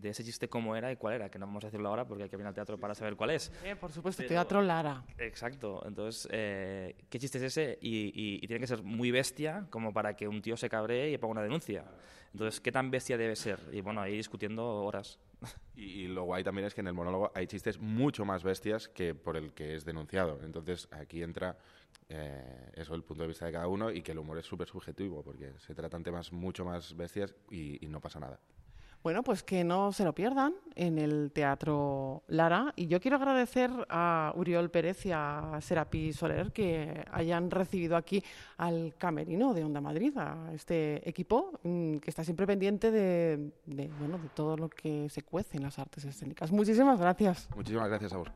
Speaker 6: ese chiste cómo era y cuál era, que no vamos a decirlo ahora porque hay que venir al teatro para saber cuál es.
Speaker 2: Eh, por supuesto, Teatro Lara.
Speaker 6: Exacto. Entonces, eh, ¿qué chiste es ese? Y, y tiene que ser muy bestia como para que un tío se cabree y ponga una denuncia. Entonces, ¿qué tan bestia debe ser? Y bueno, ahí discutiendo horas. *laughs*
Speaker 5: Y, lo guay también es que en el monólogo hay chistes mucho más bestias que por el que es denunciado. Entonces, aquí entra eh, eso, el punto de vista de cada uno y que el humor es súper subjetivo porque se tratan temas mucho más bestias y no pasa nada.
Speaker 2: Bueno, pues que no se lo pierdan en el Teatro Lara. Y yo quiero agradecer a Uriol Pérez y a Serapi Soler que hayan recibido aquí al Camerino de Onda Madrid, a este equipo mm, que está siempre pendiente de, bueno, de todo lo que se cuece en las artes escénicas. Muchísimas gracias.
Speaker 5: Muchísimas gracias a vos.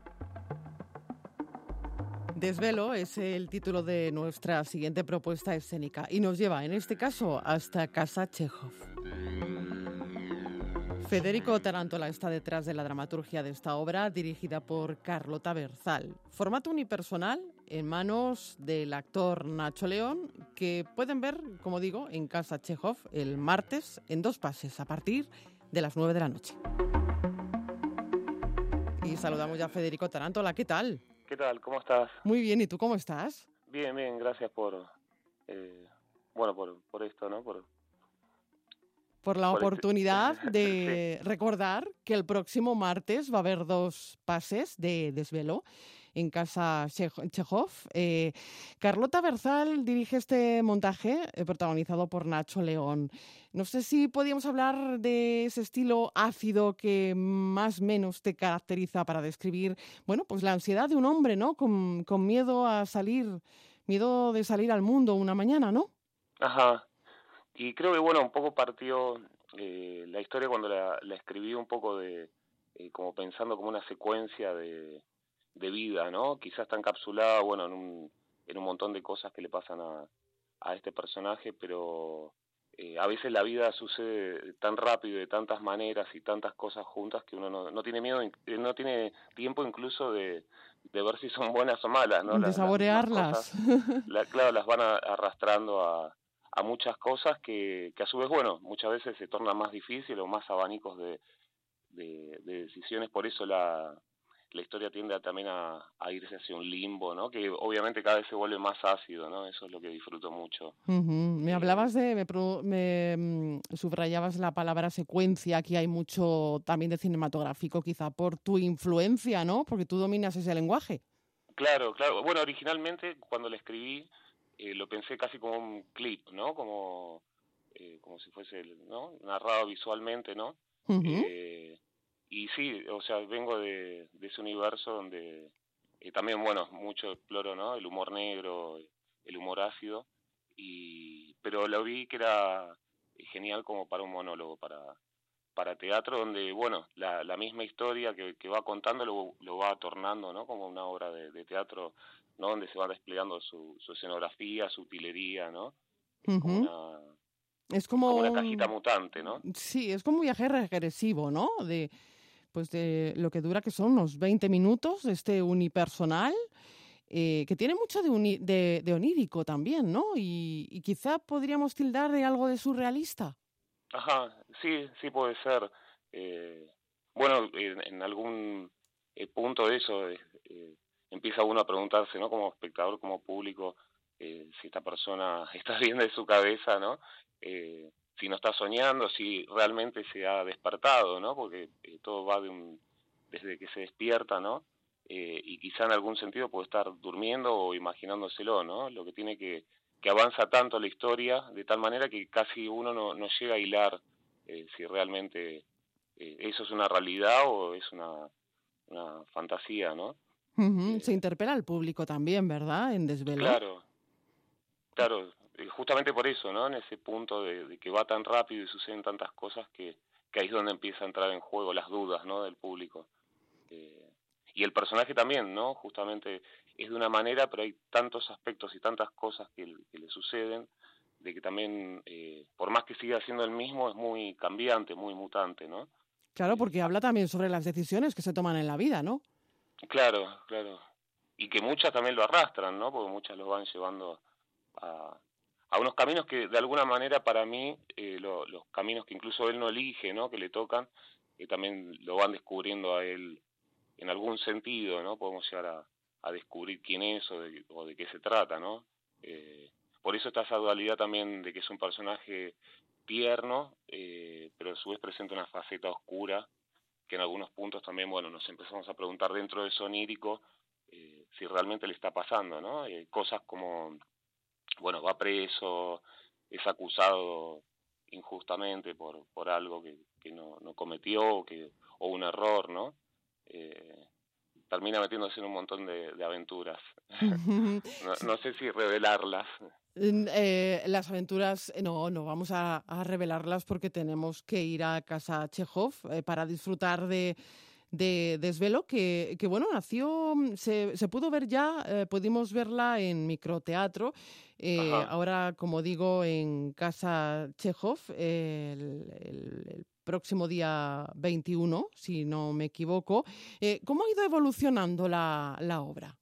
Speaker 2: Desvelo es el título de nuestra siguiente propuesta escénica y nos lleva, en este caso, hasta Casa Chekhov. Federico Tarantola está detrás de la dramaturgia de esta obra, dirigida por Carlota Berzal. Formato unipersonal en manos del actor Nacho León, que pueden ver, como digo, en Casa Chekhov el martes en dos pases a partir de las nueve de la noche. Y saludamos ya a Federico Tarantola. ¿Qué tal?
Speaker 7: ¿Qué tal? ¿Cómo estás?
Speaker 2: Muy bien. ¿Y tú cómo estás?
Speaker 7: Bien, bien. Gracias por, eh, bueno, por, por esto, ¿no? Por,
Speaker 2: por la oportunidad *laughs* de recordar que el próximo martes va a haber dos pases de desvelo en Casa Chekhov. Eh, Carlota Berzal dirige este montaje eh, protagonizado por Nacho León. No sé si podíamos hablar de ese estilo ácido que más o menos te caracteriza para describir, bueno, pues la ansiedad de un hombre, ¿no? Con, con miedo a salir, miedo de salir al mundo una mañana, ¿no?
Speaker 7: Ajá. Y creo que, bueno, un poco partió eh, la historia cuando la, la, escribí un poco de, eh, como pensando como una secuencia de, de vida, ¿no? Quizás está encapsulada, bueno, en un, en un montón de cosas que le pasan a, a este personaje, pero eh, a veces la vida sucede tan rápido, de tantas maneras y tantas cosas juntas que uno no, no tiene miedo, no tiene tiempo incluso de, de ver si son buenas o malas, ¿no?
Speaker 2: De saborearlas.
Speaker 7: claro, las van arrastrando a, a muchas cosas que, que a su vez, bueno, muchas veces se tornan más difíciles o más abanicos de, de, decisiones, por eso la, la historia tiende también a, a, irse hacia un limbo, ¿no? Que obviamente cada vez se vuelve más ácido, ¿no? Eso es lo que disfruto mucho.
Speaker 2: Me eh, hablabas de, me, me, mm, subrayabas la palabra secuencia, aquí hay mucho también de cinematográfico, quizá por tu influencia, ¿no? Porque tú dominas ese lenguaje.
Speaker 7: Claro, claro. Bueno, originalmente cuando le escribí eh, lo pensé casi como un clip, ¿no? Como, eh, como si fuese, ¿no? Narrado visualmente, ¿no? eh, y sí, o sea, vengo de, de ese universo donde eh, también, bueno, mucho exploro, ¿no? El humor negro, el humor ácido, y pero lo vi que era genial como para un monólogo, para para teatro donde, bueno, la, la misma historia que, que va contando lo, lo va tornando, ¿no? Como una obra de, de teatro ¿no? Donde se va desplegando su, su escenografía, su utilería, ¿no? Es como una, cajita mutante, ¿no?
Speaker 2: Sí, es como un viaje regresivo, ¿no? De, pues de lo que dura que son unos 20 minutos, este unipersonal, eh, que tiene mucho de, de, onírico también, ¿no? Y, y, quizá podríamos tildar de algo de surrealista.
Speaker 7: Ajá, sí, sí puede ser. Eh, bueno, en, algún eh, punto de eso, empieza uno a preguntarse, ¿no? Como espectador, como público, eh, si esta persona *laughs* está bien de su cabeza, ¿no? Eh, si no está soñando, si realmente se ha despertado, ¿no? Porque eh, todo va de un, desde que se despierta, ¿no? Y quizá en algún sentido puede estar durmiendo o imaginándoselo, ¿no? Lo que tiene que, que avanza tanto la historia de tal manera que casi uno no, no llega a hilar si realmente eso es una realidad o es una, una fantasía, ¿no?
Speaker 2: Se interpela al público también, ¿verdad? En desvelo.
Speaker 7: Claro, claro, justamente por eso, ¿no? En ese punto de, que va tan rápido y suceden tantas cosas que, que, ahí es donde empieza a entrar en juego las dudas, ¿no? Del público. Eh, y el personaje también, ¿no? Justamente es de una manera, pero hay tantos aspectos y tantas cosas que, le suceden, de que también, eh, por más que siga siendo el mismo, es muy cambiante, muy mutante, ¿no?
Speaker 2: Claro, porque habla también sobre las decisiones que se toman en la vida, ¿no?
Speaker 7: Claro, claro. Y que muchas también lo arrastran, ¿no? Porque muchas lo van llevando a, a unos caminos que de alguna manera para mí, eh, los caminos que incluso él no elige, ¿no? Que le tocan, que también lo van descubriendo a él en algún sentido, ¿no? Podemos llegar a, a descubrir quién es o de, o de qué se trata, ¿no? Eh, por eso está esa dualidad también de que es un personaje tierno, eh, pero a su vez presenta una faceta oscura, que en algunos puntos también, bueno, nos empezamos a preguntar dentro de sonírico eh, si realmente le está pasando, ¿no? Eh, cosas como, bueno, va preso, es acusado injustamente por, por algo que, que no, no cometió que, o un error, ¿no? Eh, termina metiéndose en un montón de, de aventuras. *laughs* no, no, sé si revelarlas.
Speaker 2: Eh, las aventuras, eh, no, no vamos a, a, revelarlas porque tenemos que ir a casa Chekhov eh, para disfrutar de, de Desvelo, que, que, bueno, nació, mm, se, se pudo ver ya, eh, pudimos verla en microteatro, eh, ahora, como digo, en casa Chekhov, el, el, el, próximo día 21, si no me equivoco. Eh, ¿Cómo ha ido evolucionando la, la obra?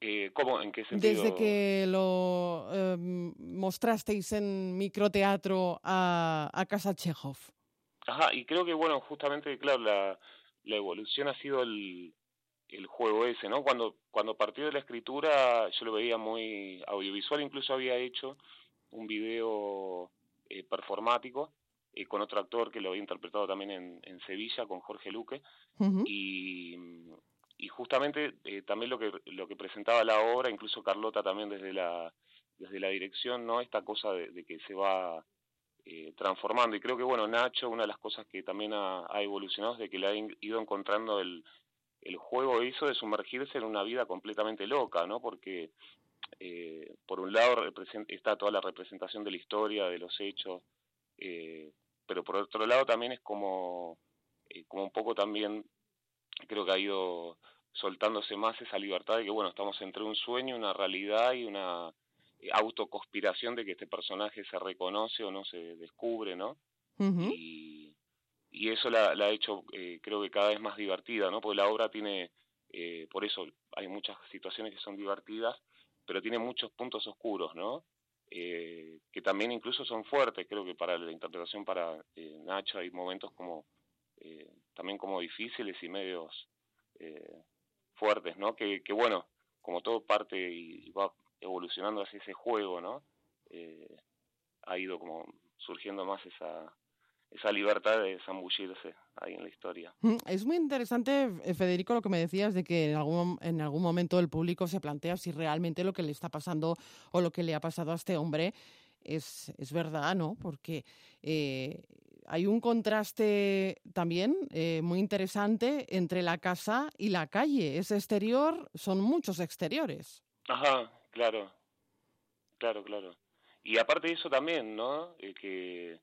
Speaker 7: Eh, ¿Cómo? ¿En qué sentido?
Speaker 2: Desde que lo eh, mostrasteis en microteatro a, a Casa Chekhov.
Speaker 7: Ajá, y creo que, bueno, justamente, claro, la, la evolución ha sido el, el juego ese, ¿no? Cuando, cuando partió de la escritura yo lo veía muy audiovisual, incluso había hecho un video eh, performático eh, con otro actor que lo había interpretado también en, en Sevilla, con Jorge Luque, uh -huh. y y justamente eh, también lo que lo que presentaba la obra incluso Carlota también desde la desde la dirección no esta cosa de, de que se va eh, transformando. Y creo que bueno Nacho una de las cosas que también ha, ha evolucionado es de que le ha ido encontrando el el juego hizo de sumergirse en una vida completamente loca no porque eh, por un lado está toda la representación de la historia de los hechos eh, pero por otro lado también es como eh, como un poco también creo que ha ido soltándose más esa libertad de que, bueno, estamos entre un sueño, una realidad y una eh, autoconspiración de que este personaje se reconoce o no se descubre, ¿no? Uh -huh. y, y eso la, la ha hecho, eh, creo que cada vez más divertida, ¿no? Porque la obra tiene, eh, por eso hay muchas situaciones que son divertidas, pero tiene muchos puntos oscuros, ¿no? Eh, que también incluso son fuertes, creo que para la interpretación para eh, Nacho hay momentos como eh, también como difíciles y medios eh, fuertes, ¿no? Que, que, bueno, como todo parte y va evolucionando hacia ese juego, ¿no? Eh, ha ido como surgiendo más esa esa libertad de zambullirse ahí en la historia.
Speaker 2: Mm, es muy interesante, eh, Federico, lo que me decías de que en algún, en algún momento el público se plantea si realmente lo que le está pasando o lo que le ha pasado a este hombre es, es verdad, ¿no? Porque eh, hay un contraste también eh, muy interesante entre la casa y la calle. Ese exterior son muchos exteriores.
Speaker 7: Ajá, claro, claro, claro. Y aparte de eso también, ¿no? Eh, que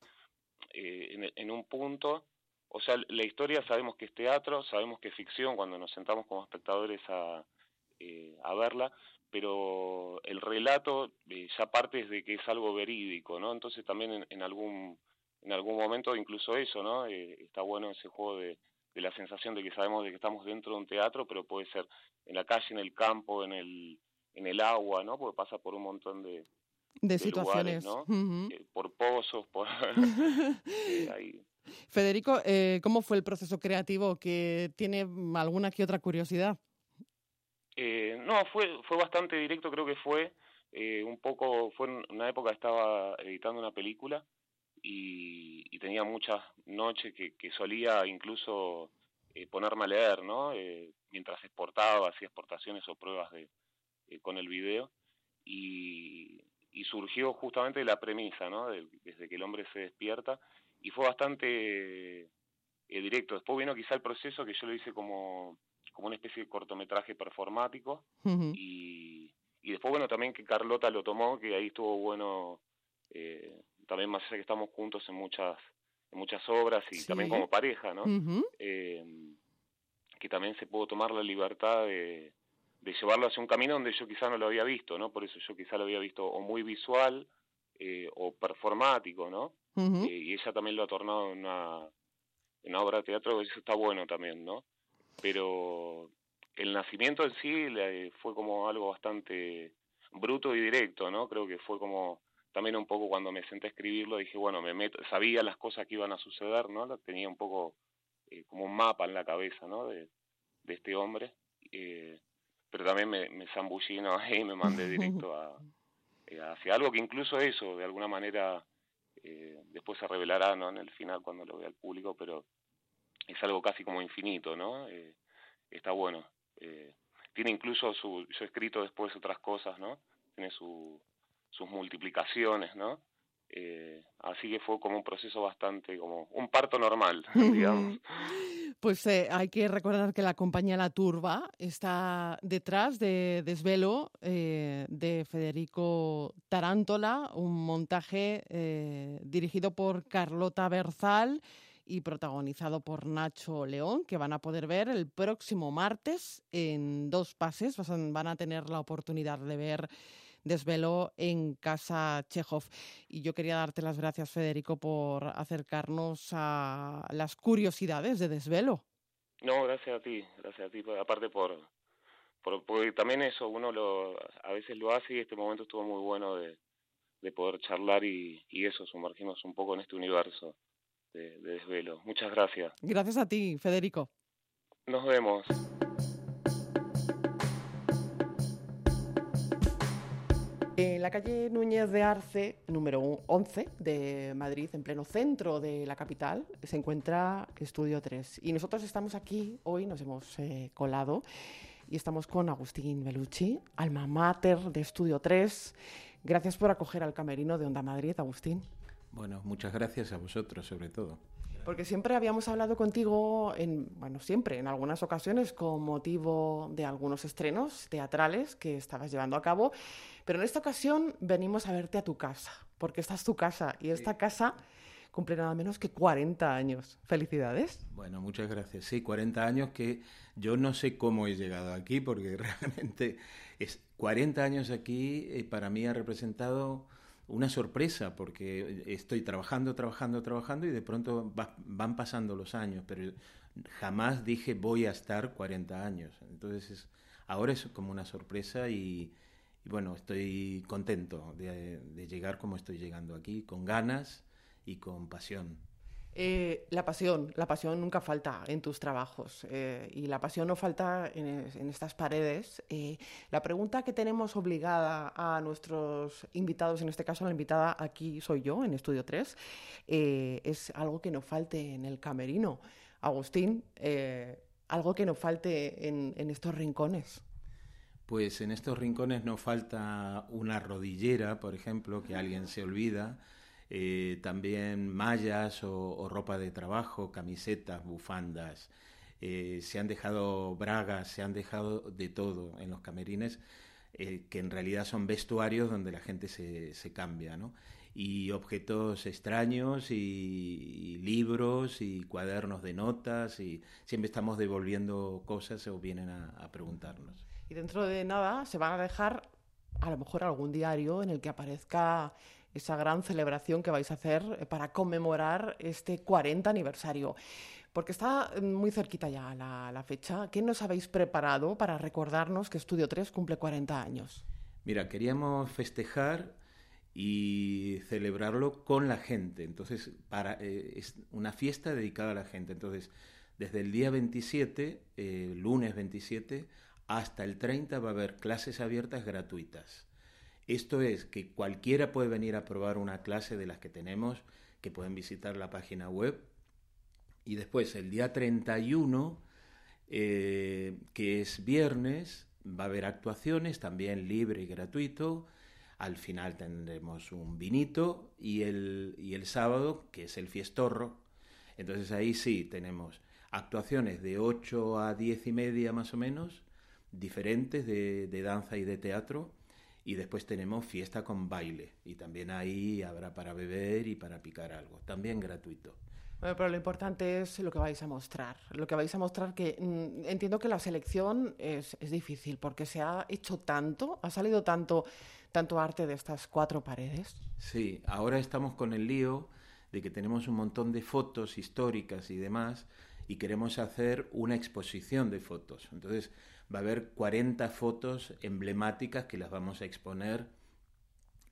Speaker 7: eh, en, en, un punto, o sea, la historia sabemos que es teatro, sabemos que es ficción cuando nos sentamos como espectadores a, eh, a verla, pero el relato eh, ya parte de que es algo verídico, ¿no? Entonces también en, en algún en algún momento incluso eso, ¿no? Eh, está bueno ese juego de, de la sensación de que sabemos de que estamos dentro de un teatro, pero puede ser en la calle, en el campo, en el en el agua, ¿no? Porque pasa por un montón de,
Speaker 2: de, situaciones,
Speaker 7: lugares, ¿no? Uh -huh. eh, por pozos, por *laughs* *laughs*
Speaker 2: ahí. Federico, eh, ¿cómo fue el proceso creativo? ¿Que tiene alguna que otra curiosidad?
Speaker 7: Eh, no, fue fue bastante directo, creo que fue eh, un poco, fue en una época estaba editando una película y, y tenía muchas noches que, que solía incluso ponerme a leer, ¿no? Mientras exportaba, hacía exportaciones o pruebas de con el video y, y surgió justamente la premisa, ¿no? De, desde que el hombre se despierta y fue bastante eh, directo. Después vino quizá el proceso que yo lo hice como, como una especie de cortometraje performático uh -huh. y, y después, bueno, también que Carlota lo tomó, que ahí estuvo bueno, eh, también más allá que estamos juntos en muchas en muchas obras y sí. también como pareja, ¿no? Uh -huh. eh, que también se pudo tomar la libertad de, de llevarlo hacia un camino donde yo quizá no lo había visto, ¿no? Por eso yo quizá lo había visto o muy visual eh, o performático, ¿no? Uh -huh. eh, y ella también lo ha tornado en una, en obra de teatro, eso está bueno también, ¿no? Pero el nacimiento en sí fue como algo bastante bruto y directo, ¿no? Creo que fue como también un poco cuando me senté a escribirlo dije, bueno, me meto, sabía las cosas que iban a suceder, ¿no? Tenía un poco eh, como un mapa en la cabeza, ¿no? De, de este hombre. Eh, pero también me, me zambullí ¿no? y me mandé *laughs* directo a, eh, hacia algo que incluso eso, de alguna manera, eh, después se revelará ¿no? en el final cuando lo vea el público, pero es algo casi como infinito, ¿no? Eh, está bueno. Eh, tiene incluso su, yo he escrito después otras cosas, ¿no? Tiene su, sus multiplicaciones, ¿no? Eh, así que fue como un proceso bastante, como un parto normal, *laughs* digamos. *laughs*
Speaker 2: Pues eh, hay que recordar que la compañía La Turba está detrás de Desvelo eh, de Federico Tarántola, un montaje dirigido por Carlota Berzal y protagonizado por Nacho León, que van a poder ver el próximo martes en dos pases. Van a tener la oportunidad de ver Desvelo en Casa Chekhov. Y yo quería darte las gracias, Federico, por acercarnos a las curiosidades de Desvelo.
Speaker 7: No, gracias a ti, gracias a ti. Aparte por, por porque también eso uno lo a veces lo hace y este momento estuvo muy bueno de, de poder charlar y, y eso, sumergirnos un poco en este universo de, de desvelo. Muchas gracias.
Speaker 2: Gracias a ti, Federico.
Speaker 7: Nos vemos.
Speaker 2: En la calle Núñez de Arce, número 11 de Madrid, en pleno centro de la capital, se encuentra Estudio 3. Y nosotros estamos aquí, hoy nos hemos eh, colado, y estamos con Agustín Belucci, alma mater de Estudio 3. Gracias por acoger al camerino de Onda Madrid, Agustín.
Speaker 8: Bueno, muchas gracias a vosotros, sobre todo.
Speaker 2: Porque siempre habíamos hablado contigo, en, bueno, siempre, en algunas ocasiones, con motivo de algunos estrenos teatrales que estabas llevando a cabo, pero en esta ocasión venimos a verte a tu casa, porque esta es tu casa y esta sí. casa cumple nada menos que 40 años. Felicidades.
Speaker 8: Bueno, muchas gracias. Sí, 40 años que yo no sé cómo he llegado aquí, porque *laughs* realmente es 40 años aquí eh, para mí ha representado una sorpresa porque estoy trabajando, trabajando, trabajando y de pronto va, van pasando los años, pero jamás dije voy a estar 40 años. Entonces es, ahora es como una sorpresa y, bueno, estoy contento de, de, llegar como estoy llegando aquí, con ganas y con pasión.
Speaker 2: Eh, la pasión, la pasión nunca falta en tus trabajos eh, y la pasión no falta en, en estas paredes. Eh, la pregunta que tenemos obligada a nuestros invitados, en este caso la invitada aquí soy yo, en Estudio 3, eh, es algo que no falte en el camerino. Agustín, algo que no falte en estos rincones.
Speaker 8: Pues en estos rincones no falta una rodillera, por ejemplo, que alguien se olvida eh, también mallas o, ropa de trabajo, camisetas, bufandas. Eh, se han dejado bragas, se han dejado de todo en los camerines, eh, que en realidad son vestuarios donde la gente se, se cambia, ¿no? Y objetos extraños y, libros y cuadernos de notas y siempre estamos devolviendo cosas o vienen a, a preguntarnos.
Speaker 2: Y dentro de nada se van a dejar a lo mejor algún diario en el que aparezca esa gran celebración que vais a hacer eh, para conmemorar este 40 aniversario. Porque está muy cerquita ya la, fecha. ¿Qué nos habéis preparado para recordarnos que Estudio 3 cumple 40 años?
Speaker 8: Mira, queríamos festejar y celebrarlo con la gente. Entonces, para, eh, es una fiesta dedicada a la gente. Entonces, desde el día 27, eh, lunes 27, hasta el 30 va a haber clases abiertas gratuitas. Esto es que cualquiera puede venir a probar una clase de las que tenemos, que pueden visitar la página web. Y después, el día 31, eh, que es viernes, va a haber actuaciones, también libre y gratuito. Al final tendremos un vinito y el, y el sábado, que es el fiestorro. Entonces ahí sí tenemos actuaciones de 8 a 10 y media más o menos, diferentes de, de danza y de teatro y después tenemos fiesta con baile y también ahí habrá para beber y para picar algo, también gratuito.
Speaker 2: Bueno, pero lo importante es lo que vais a mostrar. Lo que vais a mostrar que mmm, entiendo que la selección es, es, difícil porque se ha hecho tanto, ha salido tanto, tanto arte de estas cuatro paredes.
Speaker 8: Sí, ahora estamos con el lío de que tenemos un montón de fotos históricas y demás y queremos hacer una exposición de fotos. Entonces va a haber 40 fotos emblemáticas que las vamos a exponer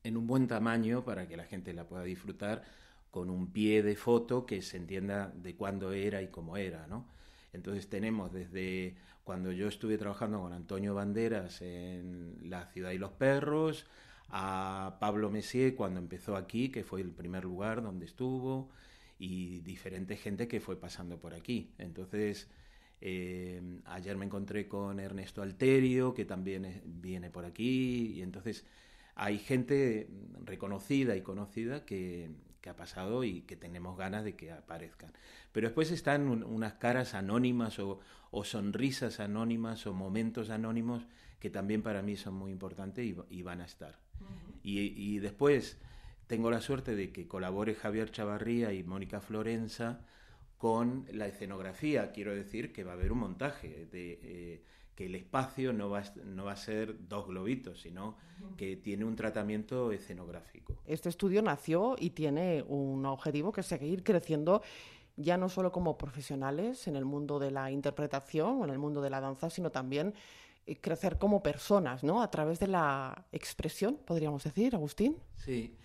Speaker 8: en un buen tamaño para que la gente la pueda disfrutar con un pie de foto que se entienda de cuándo era y cómo era, ¿no? Entonces tenemos desde cuando yo estuve trabajando con Antonio Banderas en La ciudad y los perros, a Pablo Messier cuando empezó aquí, que fue el primer lugar donde estuvo, y diferente gente que fue pasando por aquí. Entonces, eh, ayer me encontré con Ernesto Alterio, que también viene por aquí, y entonces hay gente reconocida y conocida que, que ha pasado y que tenemos ganas de que aparezcan. Pero después están unas caras anónimas o, sonrisas anónimas o momentos anónimos que también para mí son muy importantes y, van a estar. y, después tengo la suerte de que colabore Javier Chavarría y Mónica Florenza con la escenografía. Quiero decir que va a haber un montaje de... Eh, que el espacio no va, no va a ser dos globitos, sino que tiene un tratamiento escenográfico.
Speaker 2: Este estudio nació y tiene un objetivo que es seguir creciendo ya no solo como profesionales en el mundo de la interpretación o en el mundo de la danza, sino también eh, crecer como personas, ¿no? A través de la expresión, podríamos decir, Agustín.
Speaker 8: Sí.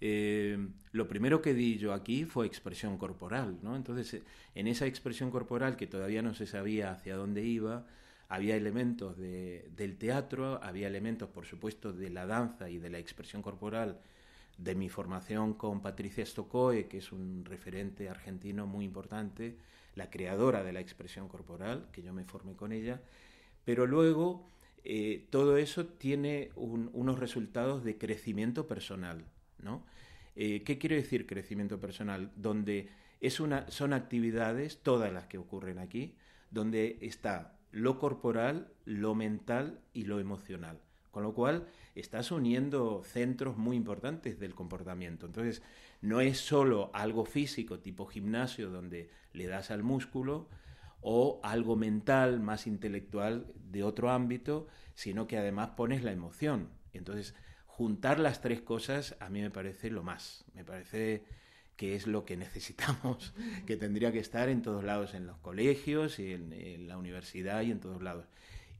Speaker 8: Eh, lo primero que di yo aquí fue expresión corporal, ¿no? Entonces, en esa expresión corporal que todavía no se sabía hacia dónde iba, había elementos del teatro, había elementos, por supuesto, de la danza y de la expresión corporal de mi formación con Patricia Stokoe, que es un referente argentino muy importante, la creadora de la expresión corporal, que yo me formé con ella, pero luego eh, todo eso tiene unos resultados de crecimiento personal, ¿no? Eh, ¿Qué quiere decir crecimiento personal? Donde es una, son actividades, todas las que ocurren aquí, donde está lo corporal, lo mental y lo emocional. Con lo cual estás uniendo centros muy importantes del comportamiento. Entonces, no es solo algo físico tipo gimnasio donde le das al músculo o algo mental, más intelectual de otro ámbito, sino que además pones la emoción. Entonces, juntar las tres cosas a mí me parece lo más. Me parece que es lo que necesitamos, *laughs* que tendría que estar en todos lados, en los colegios y en, la universidad y en todos lados.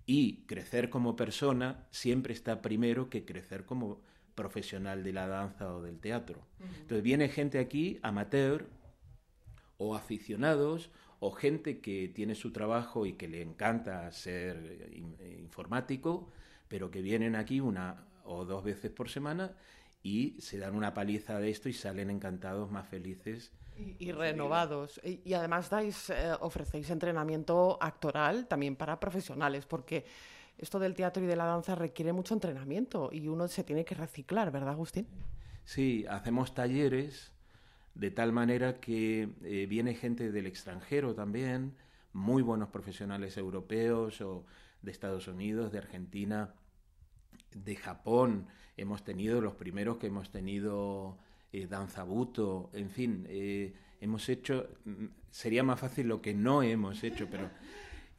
Speaker 8: Y crecer como persona siempre está primero que crecer como profesional de la danza o del teatro. Entonces viene gente aquí, amateur o aficionados, o gente que tiene su trabajo y que le encanta ser eh, informático, pero que vienen aquí una o dos veces por semana y se dan una paliza de esto y salen encantados, más felices.
Speaker 2: Y, renovados. Y, además dais, eh, ofrecéis entrenamiento actoral también para profesionales, porque esto del teatro y de la danza requiere mucho entrenamiento y uno se tiene que reciclar, ¿verdad, Agustín?
Speaker 8: Sí, hacemos talleres de tal manera que eh, viene gente del extranjero también, muy buenos profesionales europeos o de Estados Unidos, de Argentina, de Japón, hemos tenido los primeros que hemos tenido eh, danzabuto, en fin, eh, hemos hecho, mm, sería más fácil lo que no hemos hecho, pero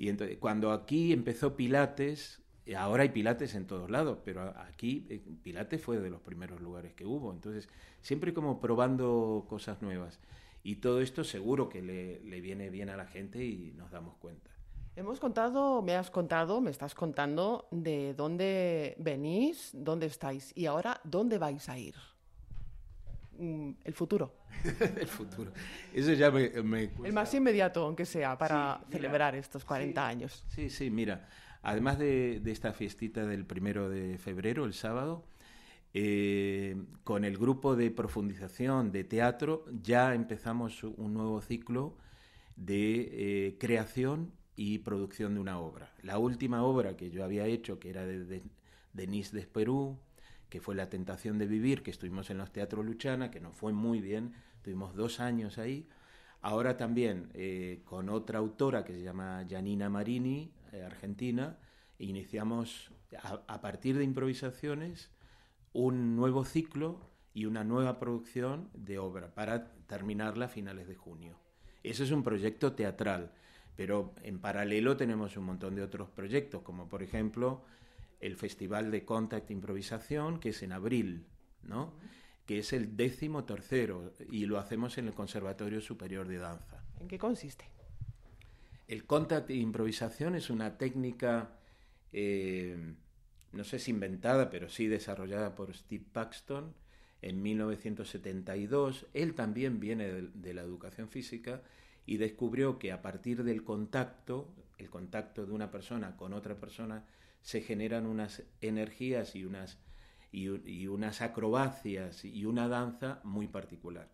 Speaker 8: y entonces, cuando aquí empezó Pilates, eh, ahora hay Pilates en todos lados, pero aquí eh, Pilates fue de los primeros lugares que hubo, entonces siempre como probando cosas nuevas. Y todo esto seguro que le, le viene bien a la gente y nos damos cuenta.
Speaker 2: Hemos contado, me has contado, me estás contando de dónde venís, dónde estáis y ahora dónde vais a ir. Mm, el futuro. *laughs*
Speaker 8: el futuro. Eso ya me,
Speaker 2: El más inmediato, aunque sea, para celebrar estos 40 años.
Speaker 8: Sí, sí, mira. Además de, esta fiestita del primero de febrero, el sábado, eh, con el grupo de profundización de teatro ya empezamos un nuevo ciclo de eh, creación y producción de una obra. La última obra que yo había hecho, que era de, Denis Desperú, que fue La tentación de vivir, que estuvimos en los teatros Luchana, que nos fue muy bien, tuvimos dos años ahí. Ahora también eh, con otra autora que se llama Janina Marini, eh, argentina, iniciamos a, partir de improvisaciones un nuevo ciclo y una nueva producción de obra para terminarla a finales de junio. Ese es un proyecto teatral pero en paralelo tenemos un montón de otros proyectos, como por ejemplo el Festival de Contact Improvisación, que es en abril, ¿no? que es el décimo tercero, y lo hacemos en el Conservatorio Superior de Danza.
Speaker 2: ¿En qué consiste?
Speaker 8: El contact improvisación es una técnica, eh, no sé si inventada, pero sí desarrollada por Steve Paxton en 1972. Él también viene de, la educación física y descubrió que a partir del contacto, el contacto de una persona con otra persona, se generan unas energías y unas, y unas acrobacias y una danza muy particular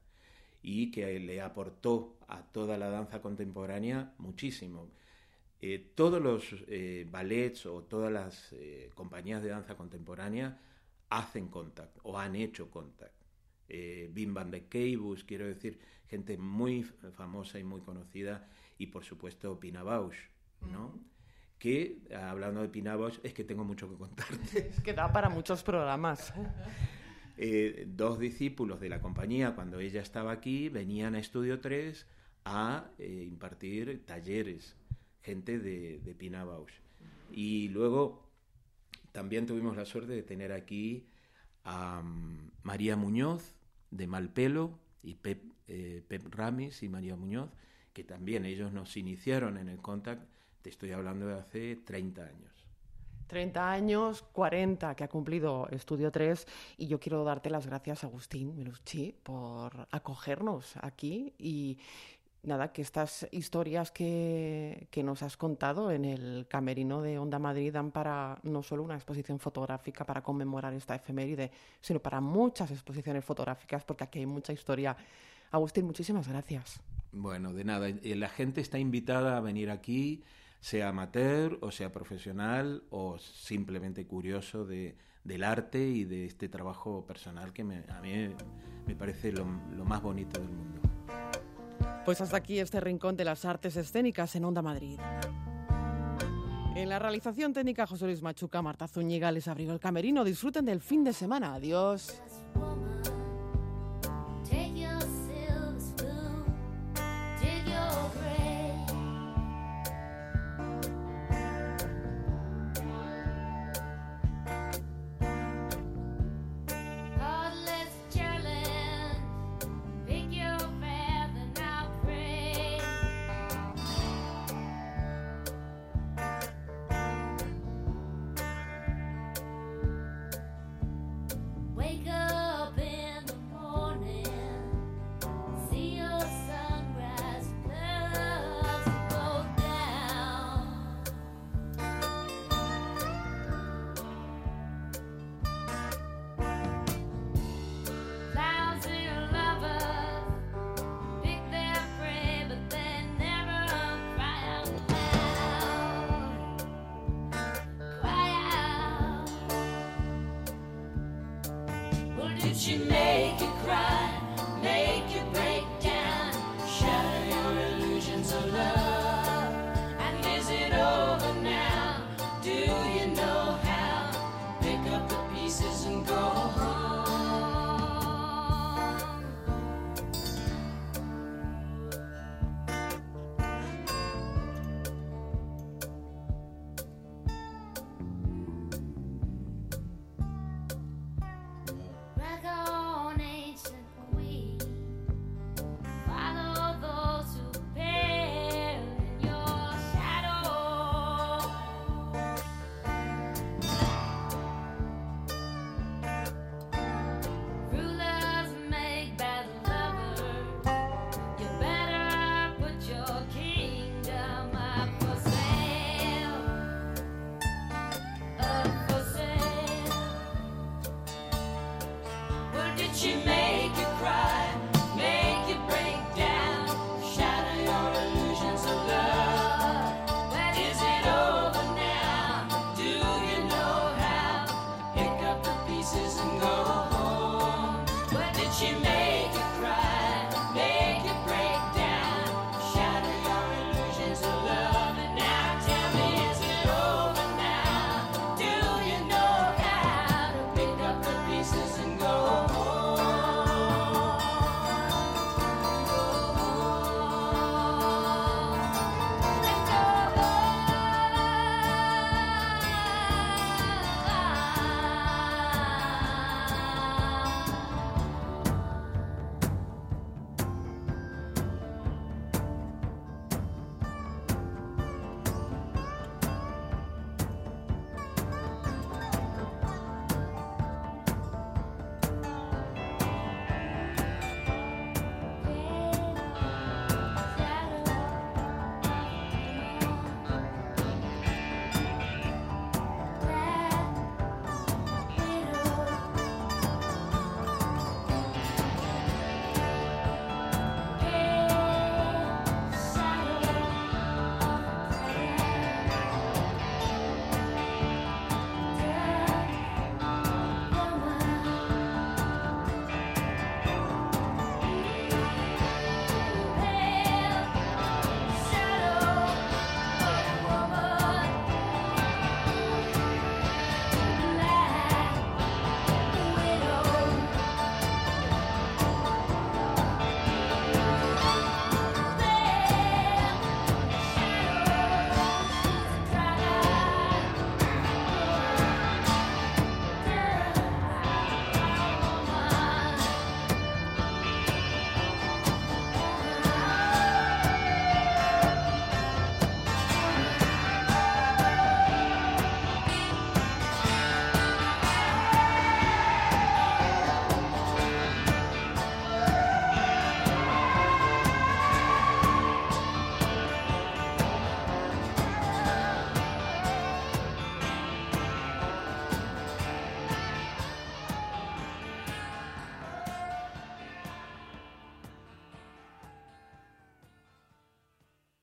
Speaker 8: y que le aportó a toda la danza contemporánea muchísimo. Eh, todos los eh, ballets o todas las eh, compañías de danza contemporánea hacen contact o han hecho contact. Bim Van de Keibus, quiero decir, gente muy famosa y muy conocida, y por supuesto Pina Bausch, ¿no? Que, hablando de Pina Bausch, es que tengo mucho que contarte. *laughs*
Speaker 2: Es que da para muchos programas. *laughs*
Speaker 8: Eh, dos discípulos de la compañía, cuando ella estaba aquí, venían a Estudio 3 a eh, impartir talleres, gente de, de Pina Bausch. Y luego también tuvimos la suerte de tener aquí a mm, María Muñoz de Malpelo y Pep, eh, Pep Ramis y María Muñoz, que también ellos nos iniciaron en el contact, te estoy hablando de hace 30 años.
Speaker 2: 30 años, 40 que ha cumplido Estudio 3 y yo quiero darte las gracias, Agustín Melucci, por acogernos aquí y nada, que estas historias que, que, nos has contado en el camerino de Onda Madrid dan para no solo una exposición fotográfica para conmemorar esta efeméride, sino para muchas exposiciones fotográficas porque aquí hay mucha historia. Agustín, muchísimas gracias.
Speaker 8: Bueno, de nada, la gente está invitada a venir aquí sea amateur o sea profesional o simplemente curioso de, del arte y de este trabajo personal que a mí me parece lo, lo más bonito del mundo.
Speaker 2: Pues hasta aquí este rincón de las artes escénicas en Onda Madrid. En la realización técnica José Luis Machuca, Marta Zúñiga les abrió el camerino. Disfruten del fin de semana. Adiós.